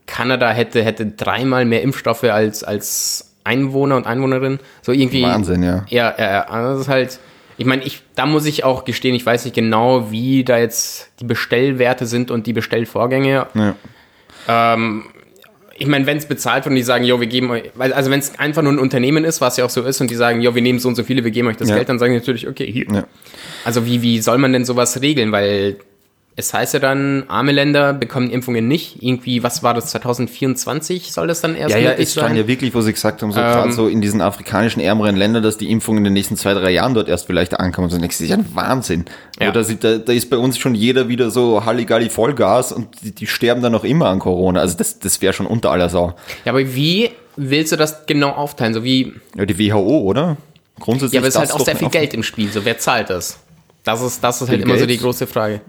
Kanada hätte, hätte dreimal mehr Impfstoffe als, als Einwohner und Einwohnerinnen. So irgendwie. Wahnsinn, ja. Ja, ja, ja. Also das ist halt. Ich meine, ich, da muss ich auch gestehen, ich weiß nicht genau, wie da jetzt die Bestellwerte sind und die Bestellvorgänge. ja. Ich meine, wenn es bezahlt wird und die sagen, jo, wir geben euch, also wenn es einfach nur ein Unternehmen ist, was ja auch so ist, und die sagen, jo, wir nehmen so und so viele, wir geben euch das Ja. Geld, dann sagen die natürlich, okay, hier. Ja. Also wie, wie soll man denn sowas regeln? Weil es heißt ja dann, arme Länder bekommen Impfungen nicht. Irgendwie, was war das, 2024 soll das dann erst Ja, ja, es stand ja wirklich, wo sie gesagt haben, so gerade so in diesen afrikanischen ärmeren Ländern, dass die Impfungen in den nächsten zwei, drei Jahren dort erst vielleicht ankommen. So, das ist ja ein Wahnsinn. Ja. Da, da, ist bei uns schon jeder wieder so Halligalli Vollgas und die, die sterben dann noch immer an Corona. Also das, das wäre schon unter aller Sau. Ja, aber wie willst du das genau aufteilen? So wie, Ja, die WHO, oder? Grundsätzlich ja, aber es ist halt auch sehr viel Geld im Spiel. So, wer zahlt das? Das ist, das ist halt Bill immer so die Gates? große Frage.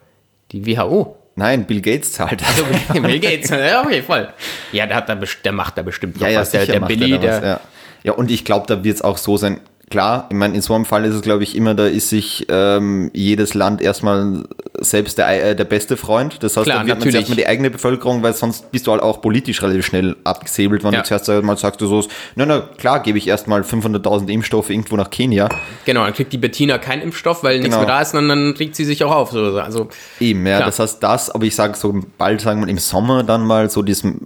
Die WHO. Nein, Bill Gates zahlt das. Bill Gates. Ja, okay, voll. Ja, der, hat da, der macht da bestimmt noch Ja, ja, was. Der, der Billy, er was, der, ja. ja, und ich glaube, da wird es auch so sein. Klar, ich meine, in so einem Fall ist es, glaube ich, immer, da ist sich ähm, jedes Land erstmal selbst der, äh, der beste Freund. Das heißt, Klar, da wird man erstmal die eigene Bevölkerung, weil sonst bist du halt auch politisch relativ schnell abgesäbelt, wenn Ja. du zuerst mal sagst, du so, na, na, klar, gebe ich erstmal 500.000 Impfstoffe irgendwo nach Kenia. Genau, dann kriegt die Bettina keinen Impfstoff, weil nichts Genau. mehr da ist, und dann regt sie sich auch auf. So, also, Eben, ja, Klar. das heißt das, aber ich sage so, bald sagen wir im Sommer dann mal so diesem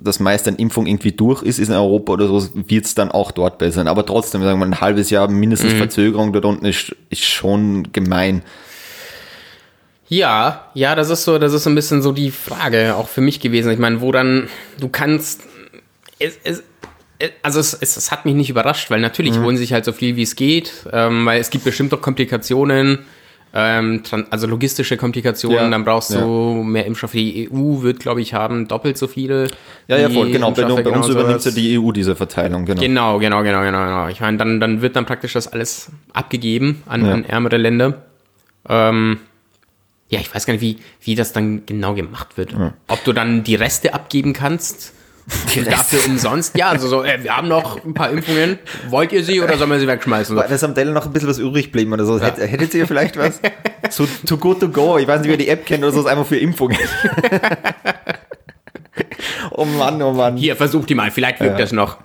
das meiste an Impfung irgendwie durch ist, ist in Europa oder so, wird es dann auch dort besser sein. Aber trotzdem, sagen wir mal, ein halbes Jahr mindestens Mhm. Verzögerung dort unten ist, ist schon gemein. Ja, ja, das ist so, das ist so ein bisschen so die Frage auch für mich gewesen. Ich meine, wo dann du kannst, es, es, also es, es, es hat mich nicht überrascht, weil natürlich holen sie sich halt so viel wie es geht, ähm, weil es gibt bestimmt auch Komplikationen, ähm, also logistische Komplikationen. Ja, Dann brauchst ja. du mehr Impfstoffe. Die EU wird, glaube ich, haben doppelt so viele. Ja, ja, voll, genau. Bei, Impfstoffe, bei uns genau übernimmt ja die EU diese Verteilung, genau. Genau, genau, genau, genau, genau. Ich meine, dann, dann wird dann praktisch das alles abgegeben an, Ja. an ärmere Länder. Ähm, ja, ich weiß gar nicht, wie, wie das dann genau gemacht wird. Ob du dann die Reste abgeben kannst. Dafür umsonst. Ja, also so, äh, wir haben noch ein paar Impfungen. Wollt ihr sie oder sollen wir sie wegschmeißen? So, Weil das am Teil noch ein bisschen was übrig blieben oder so. Hätt- Hättet ihr vielleicht was? So too good to go. Ich weiß nicht, wer die App kennt oder so, ist einfach für Impfungen. oh Mann, oh Mann. Hier, versucht die mal, vielleicht wirkt das noch.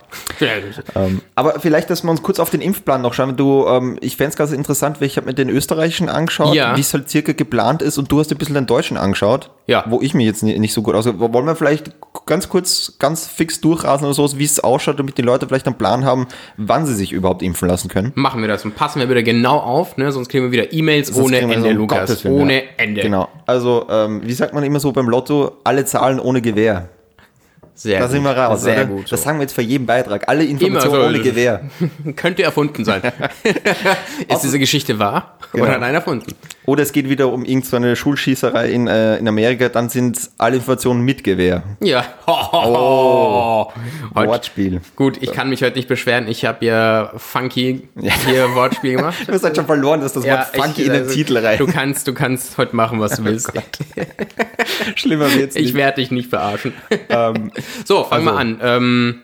Ähm, aber vielleicht, dass wir uns kurz auf den Impfplan noch schauen. Du, ähm, ich fände es ganz interessant, weil ich habe mir den österreichischen angeschaut, Ja. wie es halt circa geplant ist und du hast ein bisschen den deutschen angeschaut, Ja. wo ich mir jetzt ni- nicht so gut auskenne. Wollen wir vielleicht ganz kurz, ganz fix durchrasen oder so, wie es ausschaut, damit die Leute vielleicht einen Plan haben, wann sie sich überhaupt impfen lassen können? Machen wir das und passen wir wieder genau auf, ne? sonst kriegen wir wieder E-Mails ohne Ende, so, Lukas. Willen, ohne ja. Ende. Genau. Also, ähm, wie sagt man immer so beim Lotto, alle Zahlen ohne Gewehr. Sehr Da gut. sind wir raus. Sehr oder? gut. Das sagen wir jetzt für jeden Beitrag. Alle Informationen so. ohne Gewehr. Könnte erfunden sein. ist diese Geschichte wahr Genau. oder nein erfunden? Oder es geht wieder um irgendeine Schulschießerei in, äh, in Amerika, dann sind alle Informationen mit Gewehr. Ja. Oh. Heute- Wortspiel. Gut, ich kann mich heute nicht beschweren. Ich habe ja funky hier Wortspiel gemacht. Du hast halt schon verloren, dass das Wort funky ich- in den also, Titel rein. Du kannst, du kannst heute machen, was du willst. Schlimmer wird's Ich nicht. werde dich nicht verarschen. so, fangen wir also- an. Ähm,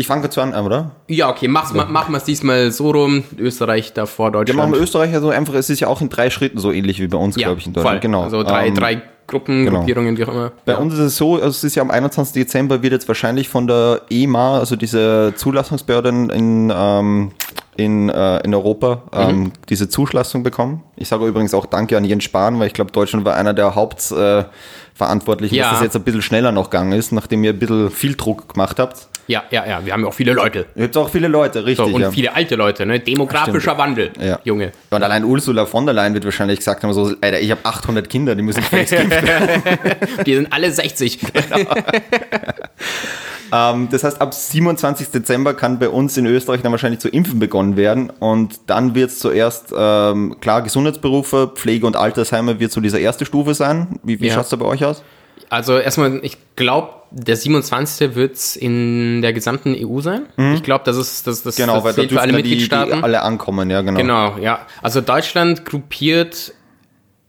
Ich fange kurz an, oder? ja, okay, mach's, ma, machen wir es diesmal so rum. Österreich davor Ja, machen Deutschland. wir Österreich ja so einfach, es ist ja auch in drei Schritten so ähnlich wie bei uns, glaube ich, in Deutschland. voll. Genau. Also drei, Ähm, drei Gruppen, genau. Gruppierungen, wie auch immer. Bei ja. uns ist es so, also es ist ja am 21. Dezember wird jetzt wahrscheinlich von der EMA, also diese Zulassungsbehörde in, ähm, in, äh, in Europa ähm, diese Zuschlassung bekommen. Ich sage übrigens auch Danke an Jens Spahn, weil ich glaube, Deutschland war einer der Hauptverantwortlichen, Ja. dass das jetzt ein bisschen schneller noch gegangen ist, nachdem ihr ein bisschen viel Druck gemacht habt. Ja, ja, ja, wir haben ja auch viele Leute. Ihr habt auch viele Leute, So, richtig. und ja. viele alte Leute, ne? Demografischer Wandel, Ja. Junge. Und allein Ursula von der Leyen wird wahrscheinlich gesagt haben, so, Alter, ich habe 800 Kinder, die müssen geimpft werden. Die sind alle 60. ähm, das heißt, ab 27. Dezember kann bei uns in Österreich dann wahrscheinlich zu impfen begonnen werden. Und dann wird es zuerst, ähm, klar, Gesundheitsberufe, Pflege und Altersheime wird so diese erste Stufe sein. Wie, wie Ja. schaut es da bei euch aus? Also erstmal, ich glaube, der 27. wird es in der gesamten EU sein. Ich glaube, das ist das, das, Mhm. Genau, das weil da für alle die, die Mitgliedstaaten. alle ankommen, ja, genau. Genau, ja. Also Deutschland gruppiert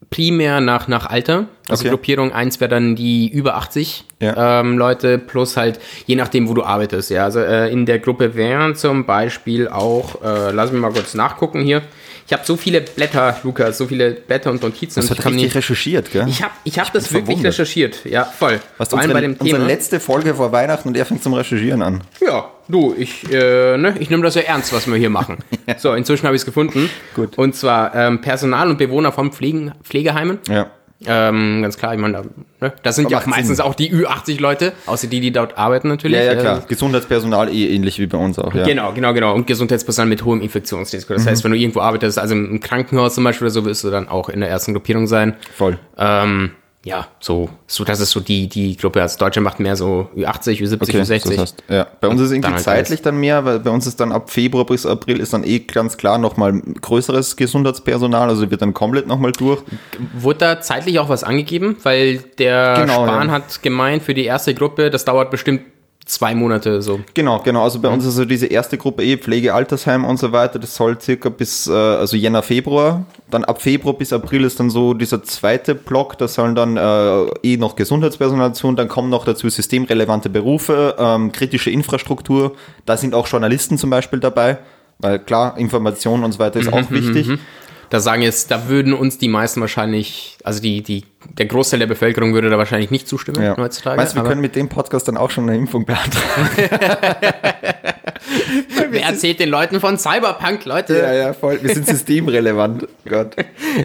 primär nach, nach Alter. Also Okay. Gruppierung 1 wäre dann die über 80 Ja. ähm, Leute plus halt je nachdem, wo du arbeitest. Ja, also äh, in der Gruppe wären zum Beispiel auch, äh, lass mich mal kurz nachgucken hier. Ich habe so viele Blätter, Lukas, so viele Blätter und Notizen. Das hat richtig nicht, recherchiert, gell? ich habe ich hab das wirklich verwundert. recherchiert. Ja, voll. Was Vor allem unsere, bei dem unsere Thema. letzte Folge vor Weihnachten und er fängt zum Recherchieren an. Ja, du, ich, äh, ne, ich nehme das ja ernst, was wir hier machen. So, inzwischen habe ich es gefunden. Gut. Und zwar ähm, Personal und Bewohner von Pflegen, Pflegeheimen. Ja. Ähm, ganz klar, ich meine, da, ne, das sind ja auch meistens Sinn. auch die Ü80-Leute, außer die, die dort arbeiten natürlich. Ja, ja, Äh, klar. Gesundheitspersonal eh ähnlich wie bei uns auch, ja. Genau, genau, genau. Und Gesundheitspersonal mit hohem Infektionsrisiko. Das heißt, wenn du irgendwo arbeitest, also im Krankenhaus zum Beispiel oder so, wirst du dann auch in der ersten Gruppierung sein. Voll. Ähm, ja, so, so, das ist so die, die Gruppe. Also Deutsche macht mehr so Ü80, Ü70, Okay, Ü60. das heißt, ja. Bei uns ist es irgendwie halt zeitlich dann mehr, weil bei uns ist dann ab Februar bis April ist dann eh ganz klar nochmal größeres Gesundheitspersonal, also wird dann komplett nochmal durch. Wurde da zeitlich auch was angegeben? Weil der Genau, Spahn ja. hat gemeint, für die erste Gruppe, das dauert bestimmt zwei Monate so. Genau, genau. Also bei uns ist so diese erste Gruppe eh Pflege, Altersheim und so weiter. Das soll circa bis, äh, also Jänner, Februar. Dann ab Februar bis April ist dann so dieser zweite Block. Da sollen dann äh, eh noch Gesundheitspersonal zu. Und dann kommen noch dazu systemrelevante Berufe, ähm, kritische Infrastruktur. Da sind auch Journalisten zum Beispiel dabei. Weil klar, Information und so weiter ist auch wichtig. Da sagen jetzt, da würden uns die meisten wahrscheinlich, also die, die, der Großteil der Bevölkerung würde da wahrscheinlich nicht zustimmen Ja. heutzutage. Weißt du, wir können mit dem Podcast dann auch schon eine Impfung beantragen. wer erzählt den Leuten von Cyberpunk, Leute? ja, voll. Wir sind systemrelevant. Gott.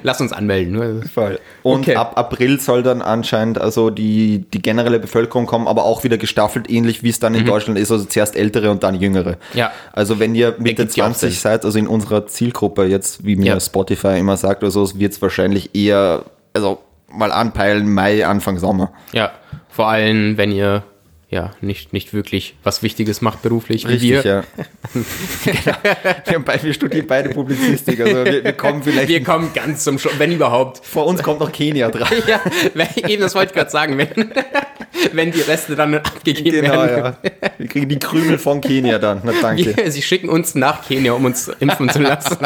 Lass uns anmelden. ne? Voll. Und Okay. ab April soll dann anscheinend also die, die generelle Bevölkerung kommen, aber auch wieder gestaffelt, ähnlich wie es dann in Deutschland ist, also zuerst Ältere und dann Jüngere. Mhm. Ja. Also wenn ihr Mitte Ergibt ja auch 20 Sinn. seid, also in unserer Zielgruppe jetzt, wie mir Ja. Spotify immer sagt oder so, wird es wahrscheinlich eher, also mal anpeilen, Mai, Anfang Sommer. Ja, vor allem, wenn ihr ja nicht, nicht wirklich was Wichtiges macht beruflich wie wir. ja. genau. wir, haben beide, wir studieren beide Publizistik, also wir, wir kommen vielleicht, Wir kommen ganz zum Schluss, wenn überhaupt. vor uns kommt noch Kenia dran. Ja, eben das wollte ich gerade sagen, wenn, wenn die Reste dann abgegeben Genau, werden. ja. Wir kriegen die Krümel von Kenia dann. Na danke. Wir, sie schicken uns nach Kenia, um uns impfen zu lassen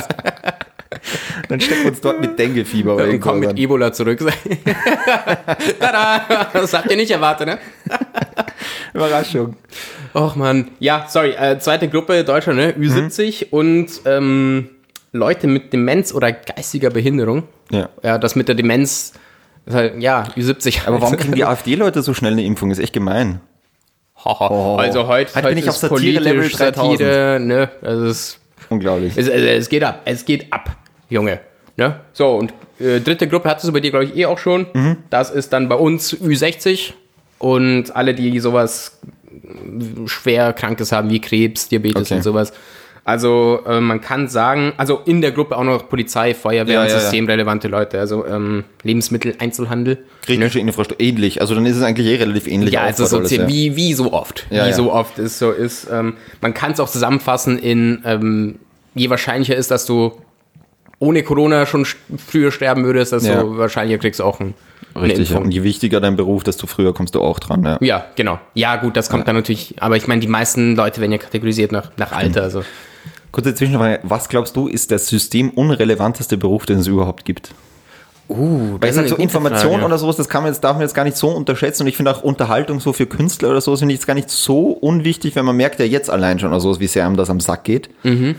Dann stecken wir uns dort mit Denguefieber oder und kommen mit. Ebola zurück. Tada! Das habt ihr nicht erwartet, ne? Überraschung. Och man, ja, sorry, äh, zweite Gruppe Deutscher, ne? Ü70 Mhm. und ähm, Leute mit Demenz oder geistiger Behinderung. Ja. Ja, das mit der Demenz, ist halt, ja, Ü70. Aber warum kriegen die AfD-Leute so schnell eine Impfung? ist echt gemein. Haha. also heute, Heute bin ich auf ist Satire-Level politisch 3000. Satire, ne? Also es, Unglaublich. es, es, es geht ab, es geht ab, Junge. Ne? So, und äh, dritte Gruppe hattest du bei dir, glaube ich, eh auch schon. Mhm. Das ist dann bei uns Ü60 und alle, die sowas schwer Krankes haben wie Krebs, Diabetes Okay. und sowas. Also äh, man kann sagen, also in der Gruppe auch noch Polizei, Feuerwehr Ja, und ja, ja. systemrelevante Leute, also ähm, Lebensmittel, Einzelhandel. Kritische Infrastruktur, ähnlich. Also dann ist es eigentlich eh relativ ähnlich. Ja, also so alles, wie, wie so oft. Ja, wie ja. so oft es so ist. Ähm, man kann es auch zusammenfassen in, ähm, je wahrscheinlicher ist, dass du ohne Corona schon früher sterben würdest, desto Ja. wahrscheinlicher kriegst du auch ein, eine Richtig, ja. Und je wichtiger dein Beruf, desto früher kommst du auch dran. Ja. Ja, genau. Ja, gut, das kommt dann natürlich, aber ich meine, die meisten Leute werden ja kategorisiert nach, nach Alter. Also. Kurze Zwischenfrage, was glaubst du, ist der systemunrelevanteste Beruf, den es überhaupt gibt? Uh, Weil ich sag so Information oder sowas, das kann man jetzt, darf man jetzt gar nicht so unterschätzen und ich finde auch Unterhaltung so für Künstler oder so finde ich jetzt gar nicht so unwichtig, wenn man merkt ja jetzt allein schon oder sowas, wie sehr einem das am Sack geht. Mhm,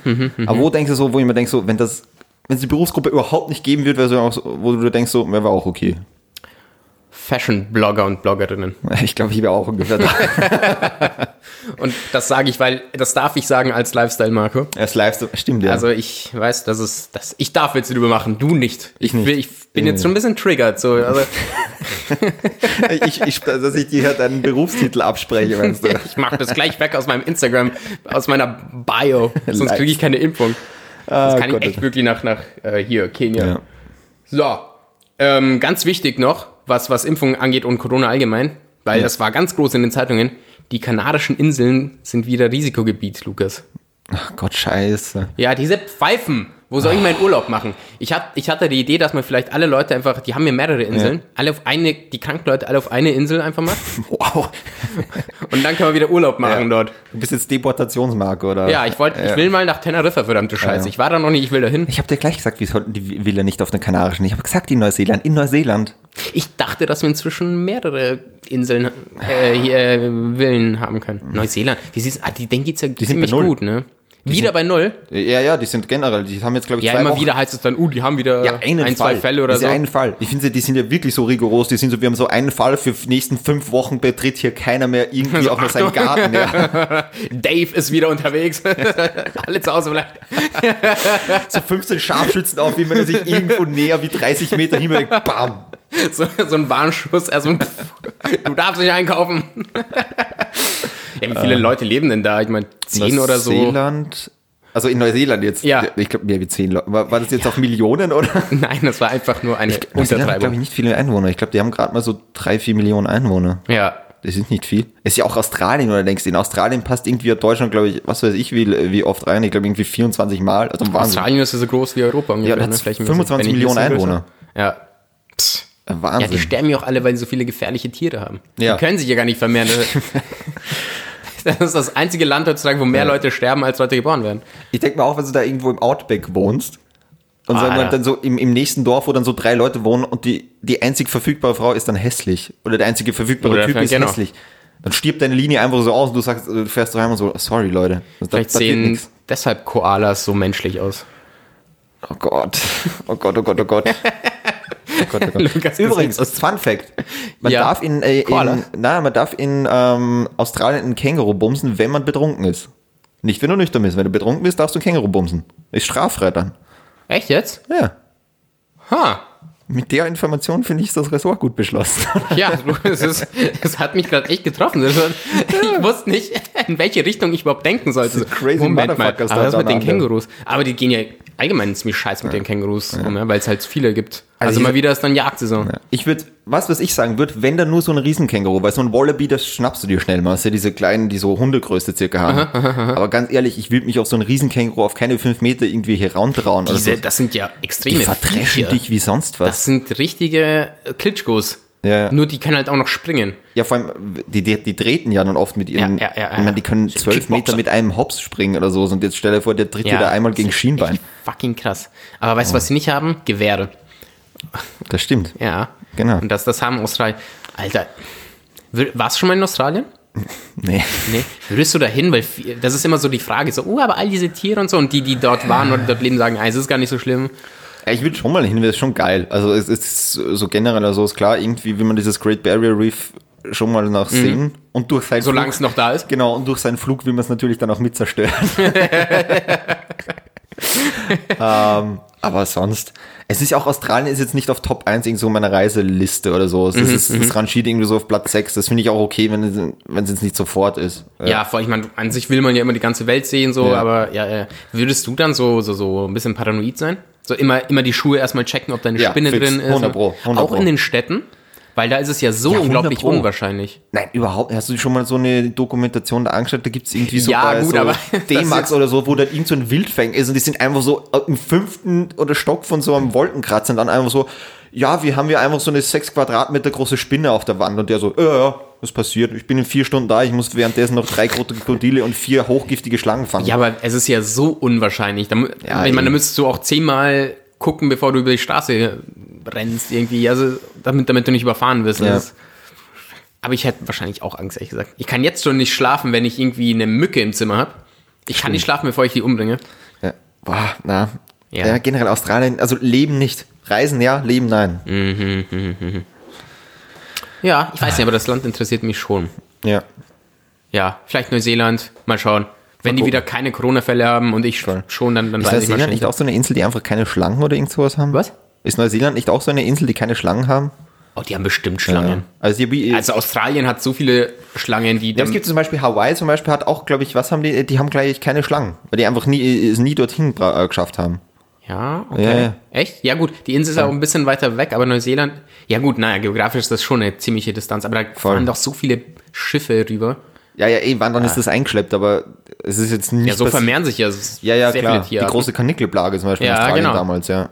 Aber wo denkst du so, wo ich mir denke, so, wenn das, wenn es die Berufsgruppe überhaupt nicht geben würde, wäre so, wo du denkst, so, wäre auch okay. Fashion-Blogger und Bloggerinnen. Ich glaube, ich wäre auch ungefähr da. Und das sage ich, weil das darf ich sagen als Lifestyle-Marco. Das live stimmt ja. Also ich weiß, dass es, das, ich darf Witze drüber machen, du nicht. Ich nicht. ich bin jetzt schon ein bisschen triggert. So, also ich, ich, dass ich dir deinen Berufstitel abspreche, meinst du? ich mache das gleich weg aus meinem Instagram, aus meiner Bio, sonst kriege ich keine Impfung. Das kann Gott, ich echt wirklich nach, nach äh, hier, Kenia. Ja. So, ähm, ganz wichtig noch, was, was Impfungen angeht und Corona allgemein, weil Ja. das war ganz groß in den Zeitungen. Die Kanarischen Inseln sind wieder Risikogebiet, Lukas. Ach Gott, scheiße. Ja, diese Pfeifen. Wo soll ich meinen Urlaub machen? Ich, hat, ich hatte die Idee, dass man vielleicht alle Leute einfach, die haben ja mehrere Inseln, alle auf eine, die kranken Leute alle auf eine Insel einfach macht. Wow. Und dann kann man wieder Urlaub machen dort. Du bist jetzt Deportationsmarke, oder? Ja, ich wollte, ich will mal nach Teneriffa, verdammte Scheiße. ja. Ich war da noch nicht, ich will dahin. Ich habe dir gleich gesagt, wir sollten die Villa nicht auf den Kanarischen. Ich habe gesagt, in Neuseeland. In Neuseeland. Ich dachte, dass wir inzwischen mehrere Inseln, äh, hier, äh, Villen haben können. Neuseeland, wie siehst ah, die, denen geht's ja sind ziemlich Null. gut, ne? Wieder bei Null? Ja, ja, die sind generell, die haben jetzt, glaube ich, Ja, zwei immer Wochen. wieder heißt es dann, uh, die haben wieder Ja, einen ein, Fall. zwei Fälle oder das ist so. einen Fall. Ich finde, die sind ja wirklich so rigoros. Die sind so, wir haben so einen Fall für die nächsten fünf Wochen betritt hier keiner mehr irgendwie So, auch nur seinen. Garten. Ja. Dave ist wieder unterwegs. Alle zu Hause bleiben. So 15 Scharfschützen auf, wie man sich irgendwo näher wie 30 Meter Himmel, bam. So, so ein Warnschuss, erstmal, du darfst nicht einkaufen. ja, wie viele Leute leben denn da? Ich meine, zehn oder so. Neuseeland, also in Neuseeland jetzt. Ja. Ich glaube, mehr wie zehn Leute. War, war das jetzt auf Millionen oder? Nein, das war einfach nur eine Neuseeland hat, glaube ich, Untertreibung. nicht viele Einwohner. Ich glaube, die haben gerade mal so drei, vier Millionen Einwohner. Ja, Das ist nicht viel. Ist ja auch Australien, oder denkst du? In Australien passt irgendwie Deutschland, glaube ich, was weiß ich, wie, wie oft rein. Ich glaube, irgendwie 24 Mal. Also Wahnsinn. Australien ist ja so groß wie Europa ungefähr. Ja, da hat's flächenmäßig. 25 Wenn nicht Millionen Einwohner. Ja. Psst. Ja, Wahnsinn. die sterben ja auch alle, weil sie so viele gefährliche Tiere haben. Ja. Die können sich ja gar nicht vermehren. Das ist das einzige Land heutzutage, wo mehr Leute sterben, als Leute geboren werden. Ich denke mal auch, wenn du da irgendwo im Outback wohnst und Ah, ja. dann so im, im nächsten Dorf, wo dann so drei Leute wohnen und die, die einzig verfügbare Frau ist dann hässlich oder der einzige verfügbare Oder Typ ist genau. hässlich. Dann stirbt deine Linie einfach so aus und du sagst, du fährst daheim und so, sorry Leute. Das, Vielleicht das sehen nix. deshalb Koalas so menschlich aus. Oh Gott. Oh Gott, oh Gott, oh Gott. Oh Gott, oh Gott. Lukas Übrigens, Gesicht Fun Fact. Man Ja. darf in, äh, in, nein, man darf in ähm, Australien einen Känguru bumsen, wenn man betrunken ist. Nicht, wenn du nüchtern bist. Wenn du betrunken bist, darfst du einen Känguru bumsen. Ist straffrei dann. Echt jetzt? Ja. Ha. Mit der Information finde ich das Ressort gut beschlossen. Ja, es, ist, es hat mich gerade echt getroffen. Das war, ich wusste nicht, in welche Richtung ich überhaupt denken sollte. Das crazy Moment mal, aber da das mit den. Kängurus. Aber die gehen ja allgemein ziemlich scheiß mit den Kängurus um, ja, weil es halt viele gibt. Also, Also mal wieder ist dann Jagdsaison. Ich würde, was, was ich sagen würde, wenn dann nur so ein Riesenkänguru, weil so ein Wallaby, das schnappst du dir schnell mal. Das ist ja diese kleinen, die so Hundegröße circa haben. Aber ganz ehrlich, ich will mich auf so ein Riesenkänguru auf keine fünf Meter irgendwie hier rantrauen. oder Diese, so. das sind ja extreme die verdreschen Viecher. dich wie sonst was. Das sind richtige Klitschkos. Ja, ja. Nur die können halt auch noch springen. Ja, vor allem, die, die, die treten ja dann oft mit ihren, Ja, ja, ja, ich meine, die können ja. zwölf. Meter mit einem Hops springen oder so. Und jetzt stell dir vor, der tritt dir da einmal gegen Schienbein. Fucking krass. Aber weißt du, was sie nicht haben? Gewehre. Das stimmt. Ja. Genau. Und das, das haben Australien. Alter, warst du schon mal in Australien? Nee. Nee. Würdest du da hin? Weil das ist immer so die Frage, so, oh, aber all diese Tiere und so, und die, die dort waren oder dort leben, sagen, ah, es ist gar nicht so schlimm. Ja, ich würde schon mal hin, wäre schon geil. Also es ist so generell, also ist klar, irgendwie will man dieses Great Barrier Reef schon mal nach sehen und durch seinen Solange Flug, es noch da ist. genau und durch seinen Flug will man es natürlich dann auch mit zerstören. ähm, aber sonst, es ist ja auch Australien ist jetzt nicht auf Top 1 irgendwo meiner Reiseliste oder so. Es Mhm, ist, es rangiert irgendwie so auf Platz 6. Das finde ich auch okay, wenn es, wenn es jetzt nicht sofort ist. Ja, vor, ich meine, an sich will man ja immer die ganze Welt sehen, so, Ja. aber ja, würdest du dann so, so, so ein bisschen paranoid sein? So immer, immer die Schuhe erstmal checken, ob da eine Ja, Spinne fix. drin ist. 100 Pro, 100 auch Pro. in den Städten, weil da ist es ja so Ja, 100 unglaublich unwahrscheinlich. Nein, überhaupt. Hast du schon mal so eine Dokumentation da angeschaut? Da gibt es irgendwie so Ja, gut, so D-Max oder so, wo da irgend so ein Wildfang ist und die sind einfach so im fünften oder Stock von so einem Wolkenkratzer und dann einfach so, ja, wir haben hier einfach so eine sechs Quadratmeter große Spinne auf der Wand und der so, ja, ja, was passiert? Ich bin in vier Stunden da, ich muss währenddessen noch drei Krokodile und vier hochgiftige Schlangen fangen. Ja, aber es ist ja so unwahrscheinlich. Da, Ja, ich meine, da müsstest du auch zehnmal gucken, bevor du über die Straße rennst, irgendwie. Also, damit, damit du nicht überfahren wirst. Ja. Aber ich hätte wahrscheinlich auch Angst, ehrlich gesagt. Ich kann jetzt schon nicht schlafen, wenn ich irgendwie eine Mücke im Zimmer habe. Ich kann nicht schlafen, bevor ich die umbringe. Ja. Boah, na. Ja. Ja. generell Australien, also Leben nicht. Reisen ja, Leben nein. Ja, ich weiß nicht, aber das Land interessiert mich schon. Ja. Ja, vielleicht Neuseeland, mal schauen. Wenn die wieder keine Corona-Fälle haben und ich schon, dann, dann Ist weiß ich Neuseeland nicht wahrscheinlich. auch so eine Insel, die einfach keine Schlangen oder irgend sowas haben? Was? Ist Neuseeland nicht auch so eine Insel, die keine Schlangen haben? Oh, die haben bestimmt Schlangen. Also, die, Also Australien hat so viele Schlangen, die ja, es gibt zum Beispiel Hawaii zum Beispiel hat auch, glaube ich, was haben die? Die haben gleich keine Schlangen, weil die einfach nie, es nie dorthin äh, geschafft haben. Ja, okay. Ja, ja. Echt? Ja, gut, die Insel ist auch ein bisschen weiter weg, aber Neuseeland, ja gut, naja, geografisch ist das schon eine ziemliche Distanz, aber da Voll. fahren doch so viele Schiffe rüber. Ja, ja, eh, wann dann ist das eingeschleppt, aber es ist jetzt nicht Ja, so vermehren sich ja Ja, ja, klar. Die große Kanickelplage zum Beispiel Ja, in Australien genau. damals, ja.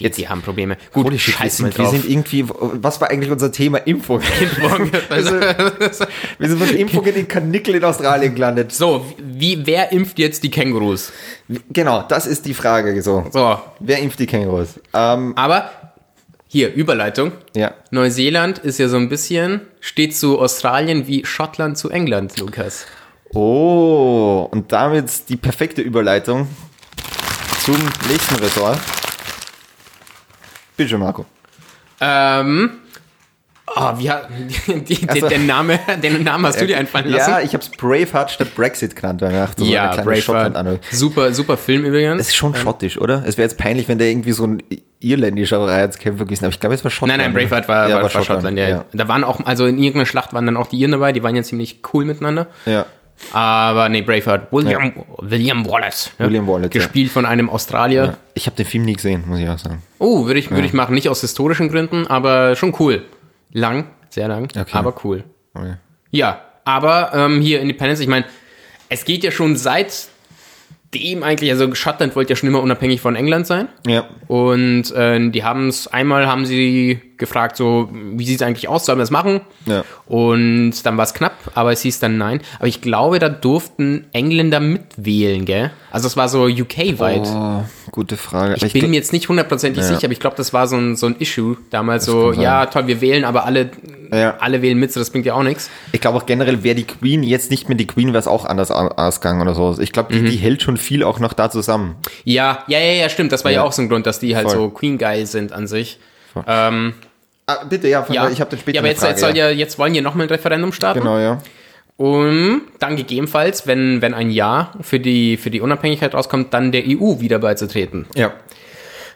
Die, die haben Probleme. Gut, Holy scheiß wir drauf. sind irgendwie, was war eigentlich unser Thema? Impfung. also, wir sind von Impfungen in Kanickel in Australien gelandet. so, wie, wer impft jetzt die Kängurus? Genau, das ist die Frage. So. So, Wer impft die Kängurus? Ähm, aber hier, Überleitung. ja. Neuseeland ist ja so ein bisschen, steht zu Australien wie Schottland zu England, Lukas. Oh, und damit die perfekte Überleitung zum nächsten Ressort. Bitte, Marco. Ähm, oh, wie hat, die, Also- den, Name, den Namen hast du dir einfallen lassen? Ja, ich habe es Braveheart statt Brexit genannt. dachte, so Ja, Braveheart. Super, super Film übrigens. Es ist schon schottisch, oder? Es wäre jetzt peinlich, wenn der irgendwie so ein irländischer Freiheitskämpfer gewesen wäre. Aber ich glaube, es war Schottland. Nein, nein, Braveheart war, Ja, war, war Schottland, ja. Da waren auch, also in irgendeiner Schlacht waren dann auch die Iren dabei, die waren ja ziemlich cool miteinander. ja. Aber nee, Braveheart, William, William Wallace. Ja. William Wallace, ja. Gespielt von einem Australier. ja. Ich habe den Film nie gesehen, muss ich auch sagen. Oh, würde ich, würde ich machen. Nicht aus historischen Gründen, aber schon cool. Lang, sehr lang, Okay. aber cool. Okay. Ja, aber ähm, hier Independence, ich meine, es geht ja schon seitdem eigentlich, also Schottland wollte ja schon immer unabhängig von England sein. Ja. Und äh, die haben es, einmal haben sie gefragt, so, wie sieht es eigentlich aus, sollen wir das machen? Ja. Und dann war es knapp, aber es hieß dann nein. Aber ich glaube, da durften Engländer mitwählen, gell? Also es war so UK-weit. Oh, gute Frage. Ich bin mir jetzt nicht hundertprozentig Ja. sicher, aber ich glaube, das war so ein, so ein Issue damals. So, kann sein. ja, toll, wir wählen, aber alle, Ja. alle wählen mit, so das bringt ja auch nichts. Ich glaube auch generell wäre die Queen jetzt nicht mehr die Queen, wäre es auch anders au- ausgegangen oder so. Ich glaube, die, Mhm. die hält schon viel auch noch da zusammen. Ja, ja, ja, ja, stimmt. Das war ja, Ja. auch so ein Grund, dass die halt Voll. so Queen-geil sind an sich. Ähm, Ah, bitte, ja, ja, ich habe den später ja, aber jetzt, Frage, jetzt, soll ja, jetzt wollen ja nochmal ein Referendum starten. Genau, ja. Um dann gegebenenfalls, wenn, wenn ein Ja für die, für die Unabhängigkeit rauskommt, dann der EU wieder beizutreten. Ja.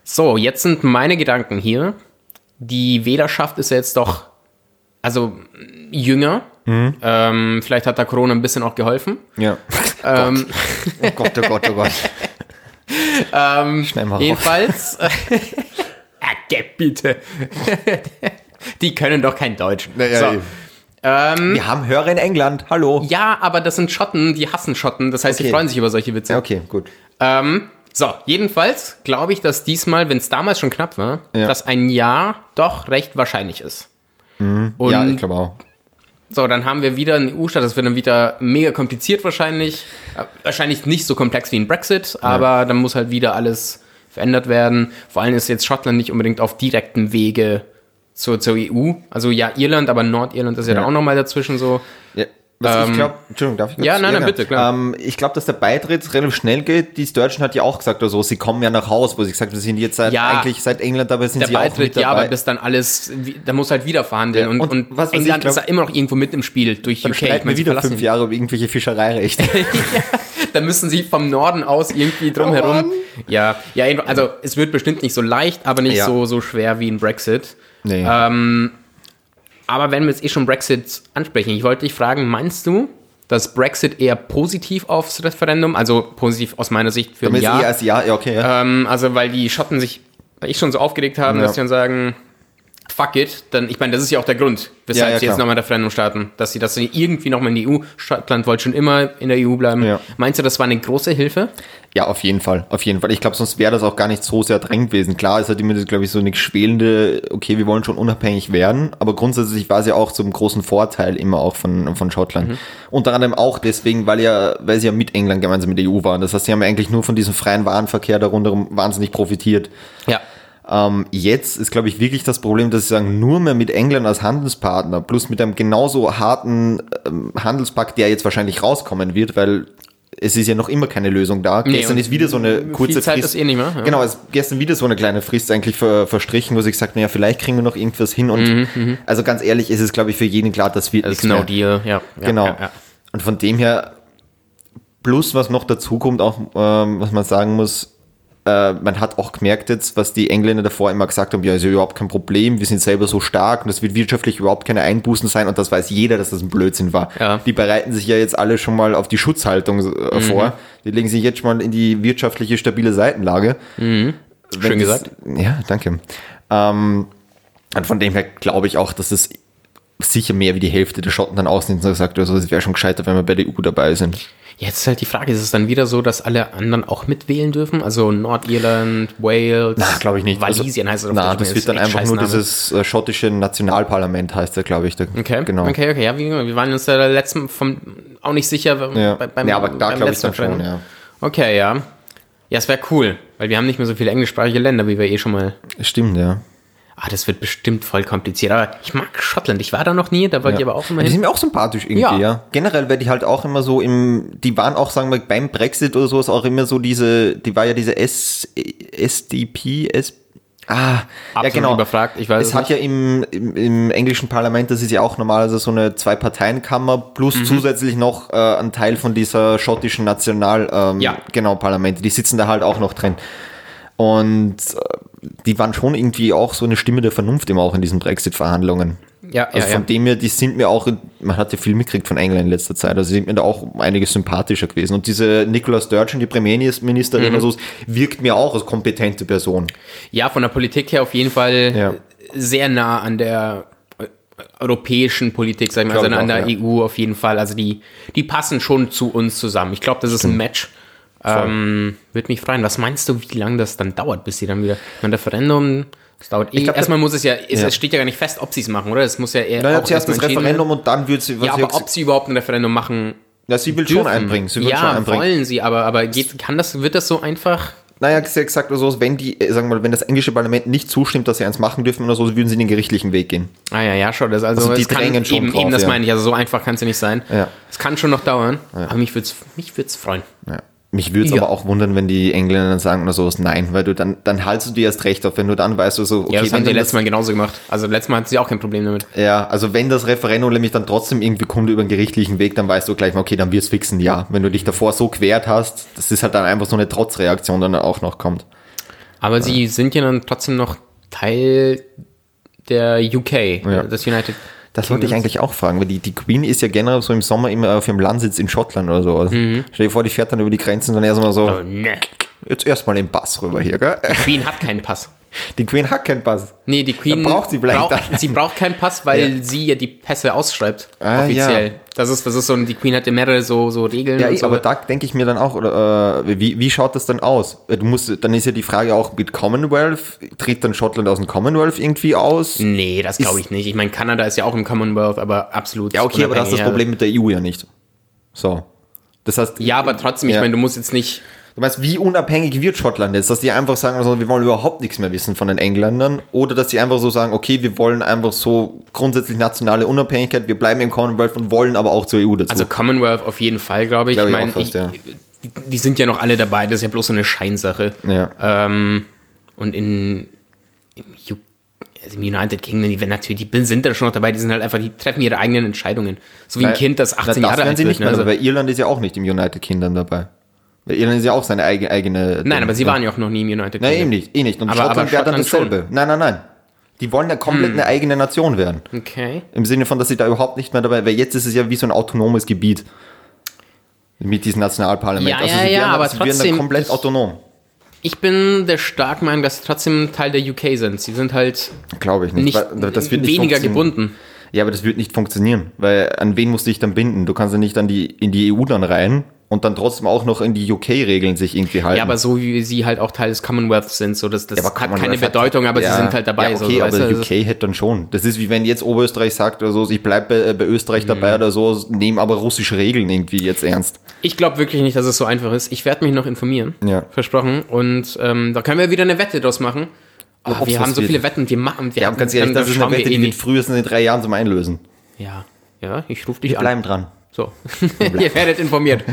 So, jetzt sind meine Gedanken hier. Die Wählerschaft ist ja jetzt doch, also jünger. Mhm. Ähm, vielleicht hat da Corona ein bisschen auch geholfen. Ja. Ähm, Oh Gott, oh Gott, oh Gott. Schnell mal jedenfalls. bitte. die können doch kein Deutsch. ja, so. eben. Wir haben Hörer in England. Hallo. Ja, aber das sind Schotten, die hassen Schotten. Das heißt, die Okay. freuen sich über solche Witze. Ja, okay, gut. Ähm, so, jedenfalls glaube ich, dass diesmal, wenn es damals schon knapp war, Ja. dass ein Ja doch recht wahrscheinlich ist. Und ja, ich glaube auch. so, dann haben wir wieder einen EU-Staat, das wird dann wieder mega kompliziert wahrscheinlich. Äh, Wahrscheinlich nicht so komplex wie ein Brexit, aber dann muss halt wieder alles verändert werden. Vor allem ist jetzt Schottland nicht unbedingt auf direktem Wege zur, zur EU. Also ja, Irland, aber Nordirland ist ja, Ja. da auch nochmal dazwischen so. Ja. Was ich Ähm, glaube, Entschuldigung, darf ich kurz? ja, nein, nein, bitte, klar. Ähm, ich glaube, dass der Beitritt relativ schnell geht. Die Deutschen hat ja auch gesagt, oder so, sie kommen ja nach Haus, wo sie gesagt haben, sie sind jetzt seit, Ja. eigentlich seit England dabei, sind Der sie auch Beitritt, mit ja, dabei. aber bis dann alles, da muss halt wieder verhandeln. Ja, und, und und, was- ich England glaub- ist ja immer noch irgendwo mit im Spiel durch Dann UK. wir sie wieder fünf Jahre über irgendwelche Fischereirechte. da müssen sie vom Norden aus irgendwie drumherum. Mann. ja, ja, also es wird bestimmt nicht so leicht, aber nicht Ja. so, so schwer wie ein Brexit. nee. Ähm, aber wenn wir jetzt eh schon Brexit ansprechen, ich wollte dich fragen, meinst du, dass Brexit eher positiv aufs Referendum, also positiv aus meiner Sicht für ein Damit Ja, eh als Ja, ja, okay, ja. ähm, also weil die Schotten sich weil ich schon so aufgeregt haben, Ja. dass sie dann sagen, fuck it, dann, ich meine, das ist ja auch der Grund, weshalb Ja, ja, sie jetzt nochmal Referendum starten, dass sie, dass sie irgendwie nochmal in die EU, Schottland wollte schon immer in der EU bleiben. Ja. Meinst du, das war eine große Hilfe? Ja, auf jeden Fall, auf jeden Fall. Ich glaube, sonst wäre das auch gar nicht so sehr drängend gewesen. Klar, es hat immer, glaube ich, so eine schwelende, okay, wir wollen schon unabhängig werden, aber grundsätzlich war es ja auch zum großen Vorteil immer auch von, von Schottland. Mhm. Unter anderem auch deswegen, weil ja, weil sie ja mit England gemeinsam mit der EU waren. Das heißt, sie haben eigentlich nur von diesem freien Warenverkehr darunter wahnsinnig profitiert. Ja. Ähm, jetzt ist, glaube ich, wirklich das Problem, dass sie sagen, nur mehr mit England als Handelspartner, plus mit einem genauso harten ähm, Handelspakt, der jetzt wahrscheinlich rauskommen wird, weil es ist ja noch immer keine Lösung da. Nee, gestern ist wieder so eine kurze Zeit Frist. ist eh nicht mehr, ja. Genau, es ist gestern wieder so eine kleine Frist eigentlich ver, verstrichen, wo sie gesagt naja, vielleicht kriegen wir noch irgendwas hin. Und also ganz ehrlich, ist es, glaube ich, für jeden klar, dass wir Mhm, ist no deal, ja. ja Genau. Ja, ja. Und von dem her, plus was noch dazu kommt, auch ähm, was man sagen muss, äh, man hat auch gemerkt jetzt, was die Engländer davor immer gesagt haben, ja, ist ja überhaupt kein Problem, wir sind selber so stark und es wird wirtschaftlich überhaupt keine Einbußen sein und das weiß jeder, dass das ein Blödsinn war. Ja. Die bereiten sich ja jetzt alle schon mal auf die Schutzhaltung äh, Mhm. vor. Die legen sich jetzt schon mal in die wirtschaftliche stabile Seitenlage. Mhm. Schön das- gesagt. Ja, danke. Ähm, und von dem her glaube ich auch, dass es sicher mehr wie die Hälfte der Schotten dann ausnimmt und sagt, also es wäre schon gescheiter, wenn wir bei der EU dabei sind. Jetzt ist halt die Frage, ist es dann wieder so, dass alle anderen auch mitwählen dürfen? Also Nordirland, Wales, Na, glaube ich nicht. Walisien heißt es auf Na, das wird dann einfach nur dieses äh, schottische Nationalparlament, heißt er, glaube ich. Der, Okay, Genau. okay, okay. Ja, wir, wir waren uns da letzten vom auch nicht sicher Ja. bei- beim, Ja, aber da glaube ich dann schon, ja. Okay, ja. Ja, es wäre cool, weil wir haben nicht mehr so viele englischsprachige Länder, wie wir eh schon mal. Stimmt, ja. Ah, das wird bestimmt voll kompliziert. Aber ich mag Schottland. Ich war da noch nie, da wollte ich aber auch immer Die hin. sind mir auch sympathisch irgendwie, Ja. ja. Generell werde ich halt auch immer so im, die waren auch, sagen wir, beim Brexit oder so ist auch immer so diese, die war ja diese S, SDP, S, ah, ja Absolut genau. überfragt, ich weiß es es hat ja im, im, im englischen Parlament, das ist ja auch normalerweise so eine Zwei-Parteien-Kammer plus Mhm. zusätzlich noch äh, ein Teil von dieser schottischen National, ähm, Ja. genau, Parlamente, die sitzen da halt auch noch drin. Und äh, die waren schon irgendwie auch so eine Stimme der Vernunft immer auch in diesen Brexit-Verhandlungen. Ja, Also ja, von ja. dem her, die sind mir auch, man hat ja viel mitgekriegt von England in letzter Zeit, also sie sind mir da auch einiges sympathischer gewesen. Und diese Nicola Sturgeon, die Premierministerin Mhm. oder so, wirkt mir auch als kompetente Person. Ja, von der Politik her auf jeden Fall Ja. sehr nah an der äh, europäischen Politik, sagen wir, Glaub also ich an der ja. EU auf jeden Fall. Also die, die passen schon zu uns zusammen. Ich glaube, das ist ein Match. Ähm, Würde mich freuen. Was meinst du, wie lange das dann dauert, bis sie dann wieder ein Referendum? Das dauert eh. glaub, erstmal muss es ja, es, Ja. steht ja gar nicht fest, ob sie es machen, oder? Es muss ja eher Naja, auch zuerst das Referendum und dann wird sie, werden. Ja, aber ob sie überhaupt ein Referendum machen ja, sie will dürfen. schon einbringen, sie will schon ja, einbringen. wollen sie, aber, aber geht, kann das, wird das so einfach? Naja, sie hat gesagt, also, wenn die, äh, sagen wir mal, wenn das englische Parlament nicht zustimmt, dass sie eins machen dürfen oder so, würden sie den gerichtlichen Weg gehen. Ah ja, ja, schon. Das also, Also die kann drängen schon eben, drauf, eben, das ja. meine ich. Also so einfach kann es ja nicht sein. Ja. Es kann schon noch dauern. Aber mich würde es mich würd's freuen. Ja. Mich würde es Ja. aber auch wundern, wenn die Engländer dann sagen oder sowas, nein, weil du dann, dann haltst du dir erst recht auf, wenn du dann weißt, du so, okay, ja, das haben dann letztes Mal genauso gemacht. Also letztes Mal hatten sie auch kein Problem damit. Ja, also wenn das Referendum nämlich dann trotzdem irgendwie kommt über den gerichtlichen Weg, dann weißt du gleich mal, okay, dann wird's fixen, ja. Wenn du dich davor so quert hast, das ist halt dann einfach so eine Trotzreaktion, die dann auch noch kommt. Aber sie sind ja dann trotzdem noch Teil der UK, Ja. des United. Das wollte ich eigentlich auch fragen, weil die, die Queen ist ja generell so im Sommer immer auf ihrem Landsitz in Schottland oder so. Also Stell dir vor, die fährt dann über die Grenzen und dann erstmal so, Oh, ne. jetzt erstmal den Pass rüber hier, gell? Queen hat keinen Pass. Die Queen hat keinen Pass. Nee, die Queen Dann braucht sie vielleicht braucht, sie braucht keinen Pass, weil Ja. sie ja die Pässe ausschreibt. Ah, offiziell. ja. Das ist, das ist so, die Queen hat ja mehrere so, so Regeln. Ja, eh, so. aber da denke ich mir dann auch, oder äh, wie, wie schaut das dann aus? Du musst, dann ist ja die Frage auch mit Commonwealth, tritt dann Schottland aus dem Commonwealth irgendwie aus? Nee, das glaube ich nicht. Ich meine, Kanada ist ja auch im Commonwealth, aber absolut. Ja, okay, aber das ist das. Problem mit der EU ja nicht. So. Das heißt, Ja, aber trotzdem, ich Ja. meine, du musst jetzt nicht. Du weißt, wie unabhängig wird Schottland jetzt? Dass die einfach sagen, also, wir wollen überhaupt nichts mehr wissen von den Engländern oder dass die einfach so sagen, okay, wir wollen einfach so grundsätzlich nationale Unabhängigkeit, wir bleiben im Commonwealth und wollen aber auch zur EU dazu. Also Commonwealth auf jeden Fall, glaube ich. Glaube ich ich meine, fast, ich- ja. die, sind ja noch alle dabei, das ist ja bloß so eine Scheinsache. ja. Ähm, und in im, U also im United Kingdom, die werden natürlich, die sind da schon noch dabei, die sind halt einfach, die treffen ihre eigenen Entscheidungen. So wie ein Kind, das 18 Na, Jahre alt sie wird. nicht Ne? mehr, Also, weil Irland ist ja auch nicht im United Kingdom dabei. Irland ist ja auch seine eigene. eigene nein, aber sie waren ja auch noch nie im United Nein, Kingdom. eben nicht, eh nicht. Und Aber- Schottland aber wäre dann dasselbe. Nein, nein, nein. Die wollen ja komplett Hm. eine eigene Nation werden. Okay. Im Sinne von, dass sie da überhaupt nicht mehr dabei, weil jetzt ist es ja wie so ein autonomes Gebiet. Mit diesem Nationalparlament. Ja, ja, sie ja, werden, aber sie werden trotzdem, dann komplett ich- autonom. Ich bin der stark Meinung, dass sie trotzdem Teil der UK sind. Sie sind halt Glaube ich nicht. nicht, das wird nicht weniger gebunden. Ja, aber das wird nicht funktionieren, weil an wen musst du dich dann binden? Du kannst ja nicht an die, in die EU dann rein und dann trotzdem auch noch in die UK-Regeln sich irgendwie halten. Ja, aber so wie sie halt auch Teil des Commonwealth sind, so dass das Ja, aber hat keine Bedeutung, aber ja, sie sind halt dabei. Ja, so, okay, so, aber weißt du, der das UK hätte dann schon. Das ist wie wenn jetzt Oberösterreich sagt oder so, ich bleibe bei, bei Österreich dabei oder so, nehmen aber russische Regeln irgendwie jetzt ernst. Ich glaube wirklich nicht, dass es so einfach ist. Ich werde mich noch informieren. Ja. Versprochen. Und ähm, da können wir wieder eine Wette draus machen. Oh, wir haben so wird. viele Wetten, wir machen. Wir Ja, und ganz ehrlich, das ist eine Wette, wir die eh wird frühestens in drei Jahren zum Einlösen. Ja, ja, ich rufe dich an. Bleiben dran. So. Ihr werdet informiert.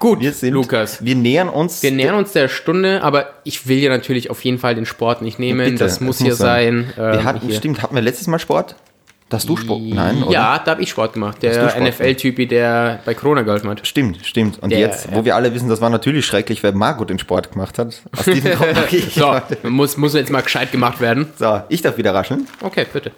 Gut, wir sind, Lukas. Wir nähern uns. Wir nähern uns der Stunde, aber ich will ja natürlich auf jeden Fall den Sport nicht nehmen. Bitte, das muss es hier muss sein. wir Ähm, hatten, hier. stimmt, hatten wir letztes Mal Sport? Da hast du Sport? Nein, oder? Ja, da habe ich Sport gemacht. Der NFL-Typi, der bei Corona geholfen hat. Stimmt, stimmt. Und Der- jetzt, wo wir alle wissen, das war natürlich schrecklich, weil Margot den Sport gemacht hat. Aus diesem Grund ich So, muss, muss jetzt mal gescheit gemacht werden. So, ich darf wieder rascheln. Okay, bitte.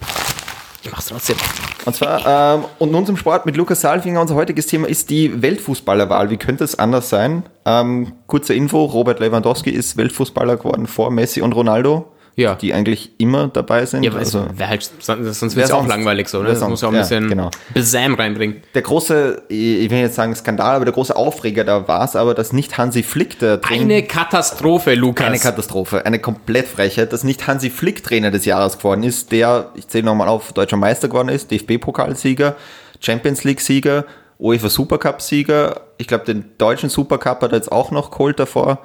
Ich mach's trotzdem. Und zwar, ähm, und nun zum Sport mit Lukas Saalfinger. Unser heutiges Thema ist die Weltfußballerwahl. Wie könnte es anders sein? Ähm, kurze Info, Robert Lewandowski ist Weltfußballer geworden vor Messi und Ronaldo. Ja. Die eigentlich immer dabei sind. Ja, aber also, es wär halt, sonst wäre es auch sonst? langweilig so, ne? Das muss ja auch ein sonst? Ja, bisschen genau. Besam reinbringen. der große, ich will jetzt sagen Skandal, aber der große Aufreger da war es aber, dass nicht Hansi Flick der Trainer... Eine Katastrophe, Lukas. Eine Katastrophe, eine komplett Frechheit, dass nicht Hansi Flick Trainer des Jahres geworden ist, der, ich zähle nochmal auf, deutscher Meister geworden ist, DFB-Pokalsieger, Champions League-Sieger, UEFA Supercup-Sieger, ich glaube, den deutschen Supercup hat er jetzt auch noch geholt davor.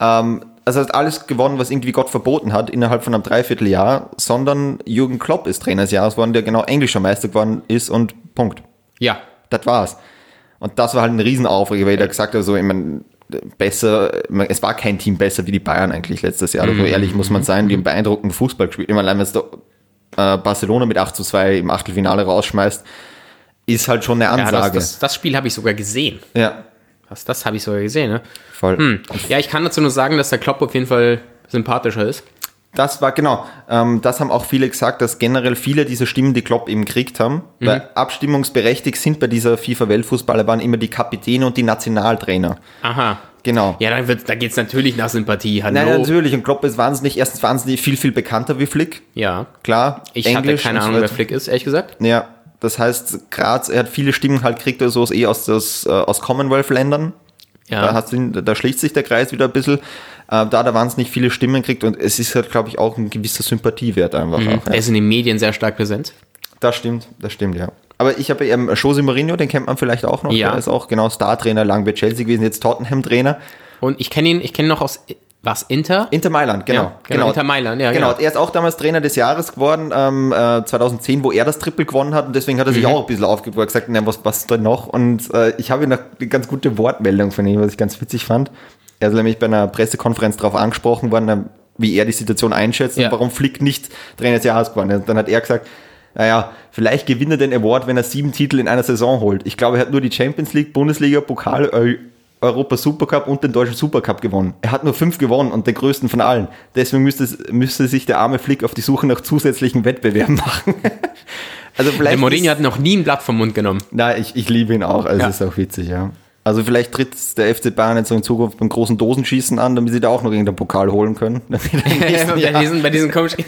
Ähm, also hat alles gewonnen, was irgendwie Gott verboten hat, innerhalb von einem Dreivierteljahr, sondern Jürgen Klopp ist Trainer des Jahres geworden, der genau englischer Meister geworden ist und Punkt. ja. Das war's. Und das war halt ein Riesenaufreger, weil jeder gesagt hat, so, ich mein, besser, es war kein Team besser wie die Bayern eigentlich letztes Jahr. Mhm. So ehrlich muss man sein, die haben beeindruckenden Fußball gespielt. Ich meine, allein wenn du äh, Barcelona mit 8 zu 2 im Achtelfinale rausschmeißt, ist halt schon eine ja das, Ansage. das, das Spiel habe ich sogar gesehen. ja, Das, das habe ich sogar gesehen, ne? voll. Hm. Ja, ich kann dazu nur sagen, dass der Klopp auf jeden Fall sympathischer ist. Das war genau, ähm, das haben auch viele gesagt, dass generell viele dieser Stimmen, die Klopp eben gekriegt haben, Mhm. weil abstimmungsberechtigt sind bei dieser FIFA-Weltfußballer waren immer die Kapitäne und die Nationaltrainer. Aha. Genau. Ja, da, wird- da geht es natürlich nach Sympathie. Hallo. Nein, natürlich. Und Klopp ist wahnsinnig, erstens wahnsinnig viel, viel bekannter wie Flick. Ja. Klar. Ich Englisch hatte keine und so Ahnung, wer. Flick ist, ehrlich gesagt. Ja, das heißt, Graz, er hat viele Stimmen halt kriegt er so aus, eh aus, das, äh, aus Commonwealth-Ländern. Ja. Da, du, da schließt sich der Kreis wieder ein bisschen. Äh, da hat er wahnsinnig viele Stimmen kriegt und es ist halt, glaube ich, auch ein gewisser Sympathiewert einfach. Mhm. Auch, ja. Er ist in den Medien sehr stark präsent. Das stimmt, das stimmt, ja. Aber ich habe eben Jose Mourinho, den kennt man vielleicht auch noch. Ja. Der ist auch genau Star-Trainer, lang bei Chelsea gewesen, jetzt Tottenham-Trainer. Und ich kenne ihn, ich kenne ihn noch aus was Inter? Inter Mailand, genau. Ja, genau, Inter Mailand, ja, Genau, genau. er ist auch damals Trainer des Jahres geworden, ähm, äh, 2010, wo er das Triple gewonnen hat und deswegen hat er sich Mhm. auch ein bisschen aufgebaut, gesagt, na, was, was denn noch? Und äh, ich habe noch eine ganz gute Wortmeldung von ihm, was ich ganz witzig fand. Er ist nämlich bei einer Pressekonferenz darauf angesprochen worden, äh, wie er die Situation einschätzt Ja. und warum Flick nicht Trainer des Jahres geworden ist. Dann hat er gesagt, naja, vielleicht gewinnt er den Award, wenn er sieben Titel in einer Saison holt. Ich glaube, er hat nur die Champions League, Bundesliga, Pokal, Europa Supercup und den deutschen Supercup gewonnen. Er hat nur fünf gewonnen und den größten von allen. Deswegen müsste, müsste sich der arme Flick auf die Suche nach zusätzlichen Wettbewerben machen. also vielleicht. Der Mourinho ist- hat noch nie ein Blatt vom Mund genommen. na, ich, ich liebe ihn auch, also Ja. ist auch witzig, ja. Also vielleicht tritt der FC Bayern jetzt in Zukunft beim großen Dosenschießen an, damit sie da auch noch irgendeinen Pokal holen können. Bei, diesen, bei diesen komischen.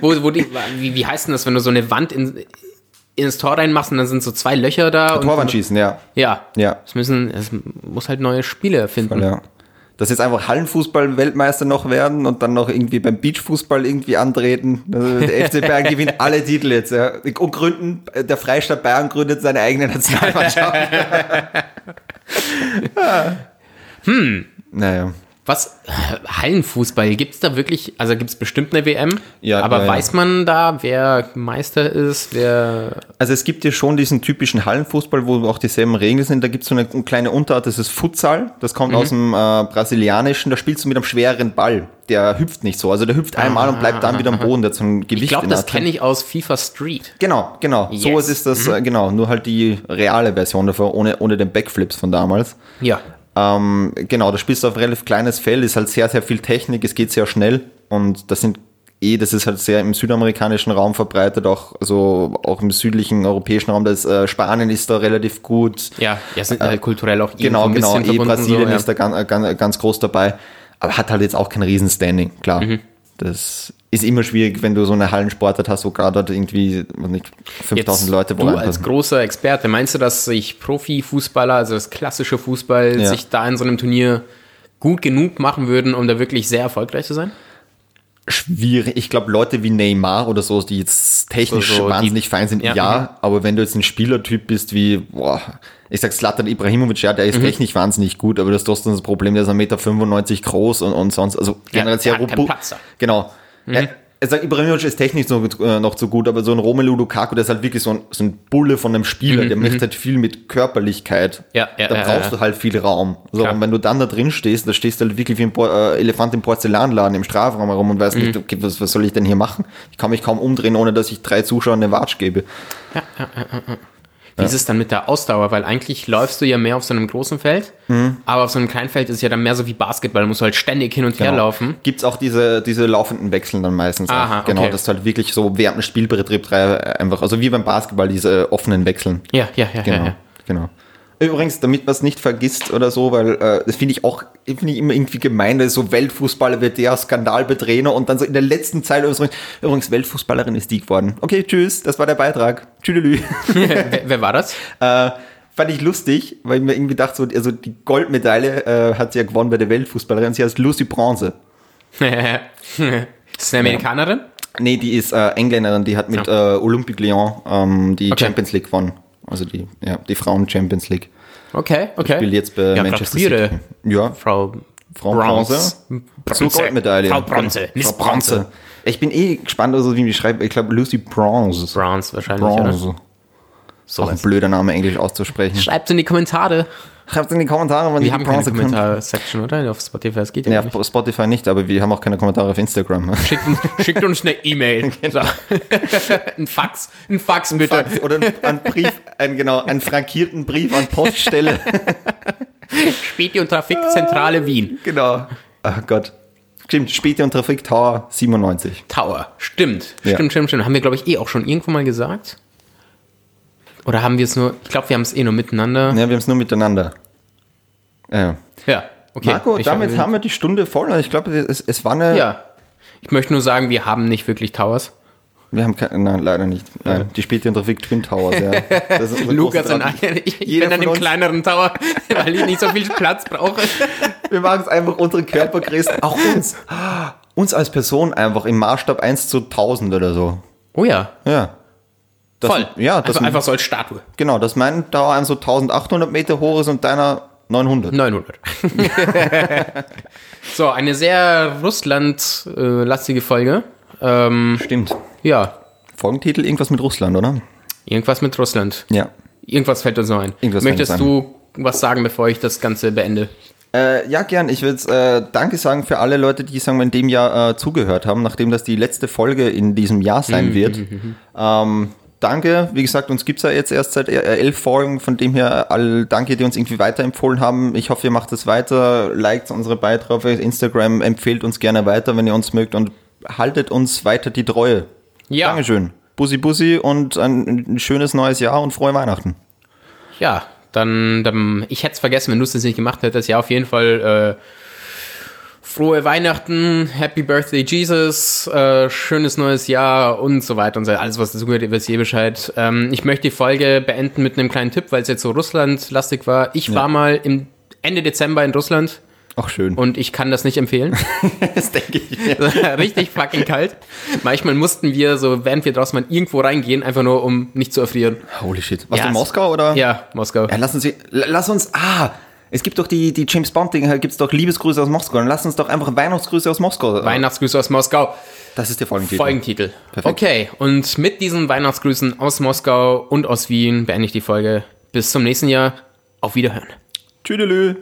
wo, wo die, wie, wie heißt denn das, wenn du so eine Wand in, ins Tor reinmachst und dann sind so zwei Löcher da? und- Torwandschießen, ja. Ja. Ja. Es müssen, es muss halt neue Spiele finden. ja. Dass jetzt einfach Hallenfußball-Weltmeister noch werden und dann noch irgendwie beim Beachfußball irgendwie antreten. Also der FC Bayern gewinnt alle Titel jetzt. Ja. Und gründen, der Freistaat Bayern gründet seine eigene Nationalmannschaft. hm. Naja. Was? Hallenfußball, gibt es da wirklich, also gibt es bestimmt eine WM? Ja, aber ja, weiß man da, wer Meister ist, wer. Also es gibt ja schon diesen typischen Hallenfußball, wo auch dieselben Regeln sind. Da gibt es so eine kleine Unterart, das ist Futsal. Das kommt Mhm. aus dem äh, Brasilianischen. Da spielst du mit einem schwereren Ball. Der hüpft nicht so. Also der hüpft einmal und bleibt dann wieder am Boden. Der hat so ein Gewicht Ich glaube, das kenne ich aus FIFA Street. Genau, genau. So Yes. Mhm. ist das, äh, genau. Nur halt die reale Version davon, ohne, ohne den Backflips von damals. Ja. Ähm, genau, da spielst du auf relativ kleines Feld, ist halt sehr, sehr viel Technik, es geht sehr schnell und das sind eh, das ist halt sehr im südamerikanischen Raum verbreitet, auch, also auch im südlichen europäischen Raum, das äh, Spanien ist da relativ gut. Ja, ja, sind halt kulturell auch Genau, ein genau, bisschen eh. Brasilien so, ja. ist da ganz, ganz, ganz groß dabei, aber hat halt jetzt auch kein Riesenstanding, klar. Mhm. Das ist immer schwierig, wenn du so eine Hallensportart hast, wo gerade halt irgendwie weiß nicht, 5000 Leute wo du als großer Experte, meinst du, dass sich Profifußballer, also das klassische Fußball, Ja. sich da in so einem Turnier gut genug machen würden, um da wirklich sehr erfolgreich zu sein? schwierig. Ich glaube, Leute wie Neymar oder so, die jetzt technisch So- so die- wahnsinnig fein sind, Ja, ja, mhm. aber wenn du jetzt ein Spielertyp bist wie, boah, ich sag Slatan Ibrahimovic, ja, Mhm. der ist technisch wahnsinnig gut, aber das ist trotzdem das Problem, der ist 1,95 Meter groß und, und sonst, also generell der sehr robust. Genau. Mhm. Er, Es sagt, Ibrahimovic ist technisch noch, äh, noch so gut, aber so ein Romelu Lukaku, der ist halt wirklich so ein, so ein Bulle von einem Spieler, der macht halt viel mit Körperlichkeit. Mhm, Ja, ja, da ja, brauchst ja. du halt viel Raum. So, Klar. und wenn du dann da drin stehst, da stehst du halt wirklich wie ein Por äh, Elefant im Porzellanladen im Strafraum herum und weißt Mhm. nicht, okay, was, was soll ich denn hier machen? Ich kann mich kaum umdrehen, ohne dass ich drei Zuschauern eine Watsch gebe. Wie ist es dann mit der Ausdauer? Weil eigentlich läufst du ja mehr auf so einem großen Feld, Mhm. aber auf so einem kleinen Feld ist es ja dann mehr so wie Basketball. Da musst du halt ständig hin und her Genau. laufen. Gibt's auch diese, diese laufenden Wechseln dann meistens. Aha, auch. Genau, okay. dass du halt wirklich so während dem Spielbetrieb drei einfach, also wie beim Basketball, diese offenen Wechseln. Ja, ja, ja, Genau, ja. ja. genau. Übrigens, damit man es nicht vergisst oder so, weil äh, das finde ich auch finde ich immer irgendwie gemein, dass so Weltfußballer wird der Skandalbetrainer und dann so in der letzten Zeit übrigens, übrigens Weltfußballerin ist die geworden. Okay, tschüss, das war der Beitrag. Tschüdelü. wer, wer war das? äh, fand ich lustig, weil ich mir irgendwie dachte, so, also die Goldmedaille äh, hat sie ja gewonnen bei der Weltfußballerin. Sie heißt Lucy Bronze. ist eine Amerikanerin? Nee, die ist äh, Engländerin, die hat mit äh, Olympique Lyon ähm, die Okay. Champions League gewonnen. Also die, ja, die Frauen Champions League. Okay, okay. Spielt jetzt bei ja, Manchester gratuliere, City. Ja, Frau, Frau Bronze. Bronze. Bronze. Zur Goldmedaille. Frau Bronze. Miss Frau Bronze. Ich bin eh gespannt, also wie die schreibt. Ich glaube Lucy Bronze. Bronze wahrscheinlich, oder? Bronze. So Auch ein blöder Name, Englisch auszusprechen. Schreibt in die Kommentare. Schreibt in die Kommentare, wann Wir die haben keine. Kommentar-Section, oder? Auf Spotify, das geht ja, Ja, nicht. auf Spotify nicht, aber wir haben auch keine Kommentare auf Instagram. Schickt, uns- schickt uns eine E-Mail. Genau. Ein Fax. Ein Fax, bitte. Fax Oder ein, ein Brief, ein, genau, einen frankierten Brief an Poststelle. Späti und Trafikzentrale Wien. genau. Ach Gott. Stimmt, Späte und Trafik Tower 97. Tower. Stimmt. Ja. Stimmt, stimmt, stimmt. Haben wir, glaube ich, eh auch schon irgendwo mal gesagt? Oder haben wir es nur, ich glaube, wir haben es eh nur miteinander. Ja, wir haben es nur miteinander. Ja. Ja, okay. Marco, Ich damit hab- haben wir die Stunde voll. Ich glaube, es, es war eine. Ja. Ich möchte nur sagen, wir haben nicht wirklich Towers. Wir haben keine, nein, leider nicht. Nein, die Späte und Trafik Twin Towers, ja. Das ist Lukas und ich, ich Jeder bin an dem kleineren Tower, weil ich nicht so viel Platz brauche. Wir machen es einfach unsere Körpergröße, auch uns, uns als Person einfach im Maßstab 1 zu 1000 oder so. Oh ja, Ja. Das, voll. Ja, das, einfach, einfach so als Statue. genau, dass mein Tower so 1800 Meter hoch ist und deiner 900. 900. so, eine sehr Russland-lastige Folge. Ähm, Stimmt. ja, Folgentitel irgendwas mit Russland, oder? irgendwas mit Russland. Ja. Irgendwas fällt uns noch ein. Irgendwas Möchtest du was sagen, bevor ich das Ganze beende? Äh, ja, gern. Ich würde äh, Danke sagen für alle Leute, die sagen wir, in dem Jahr äh, zugehört haben, nachdem das die letzte Folge in diesem Jahr sein wird. Ähm, danke. Wie gesagt, uns gibt's ja jetzt erst seit äh, elf Folgen. Von dem her, all danke, die uns irgendwie weiterempfohlen haben. Ich hoffe, ihr macht es weiter. Liked unsere Beiträge auf Instagram. Empfehlt uns gerne weiter, wenn ihr uns mögt. Und haltet uns weiter die Treue. Ja. Dankeschön. Bussi, bussi und ein, schönes neues Jahr und frohe Weihnachten. Ja, dann, dann ich hätte es vergessen, wenn du es nicht gemacht hättest. Ja, auf jeden Fall äh, frohe Weihnachten, Happy Birthday Jesus, äh, schönes neues Jahr und so weiter und so. Alles, was dazu gehört, ihr wisst eh Bescheid. Ähm, ich möchte die Folge beenden mit einem kleinen Tipp, weil es jetzt so Russland-lastig war. Ich war mal im Ende Dezember in Russland Auch schön. und ich kann das nicht empfehlen. das denke ich. Richtig fucking kalt. Manchmal mussten wir, so während wir draußen waren, irgendwo reingehen, einfach nur, um nicht zu erfrieren. Holy shit. Was Ja, in es- Moskau oder? Ja, Moskau. Ja, lass uns, lass uns, ah, es gibt doch die, die James Bond-Dinge, gibt es doch Liebesgrüße aus Moskau. Dann lass uns doch einfach Weihnachtsgrüße aus Moskau. Weihnachtsgrüße aus Moskau. Das ist der Folgentitel. Folgentitel. Perfekt. Okay, und mit diesen Weihnachtsgrüßen aus Moskau und aus Wien beende ich die Folge. Bis zum nächsten Jahr. Auf Wiederhören. Tschüdelü.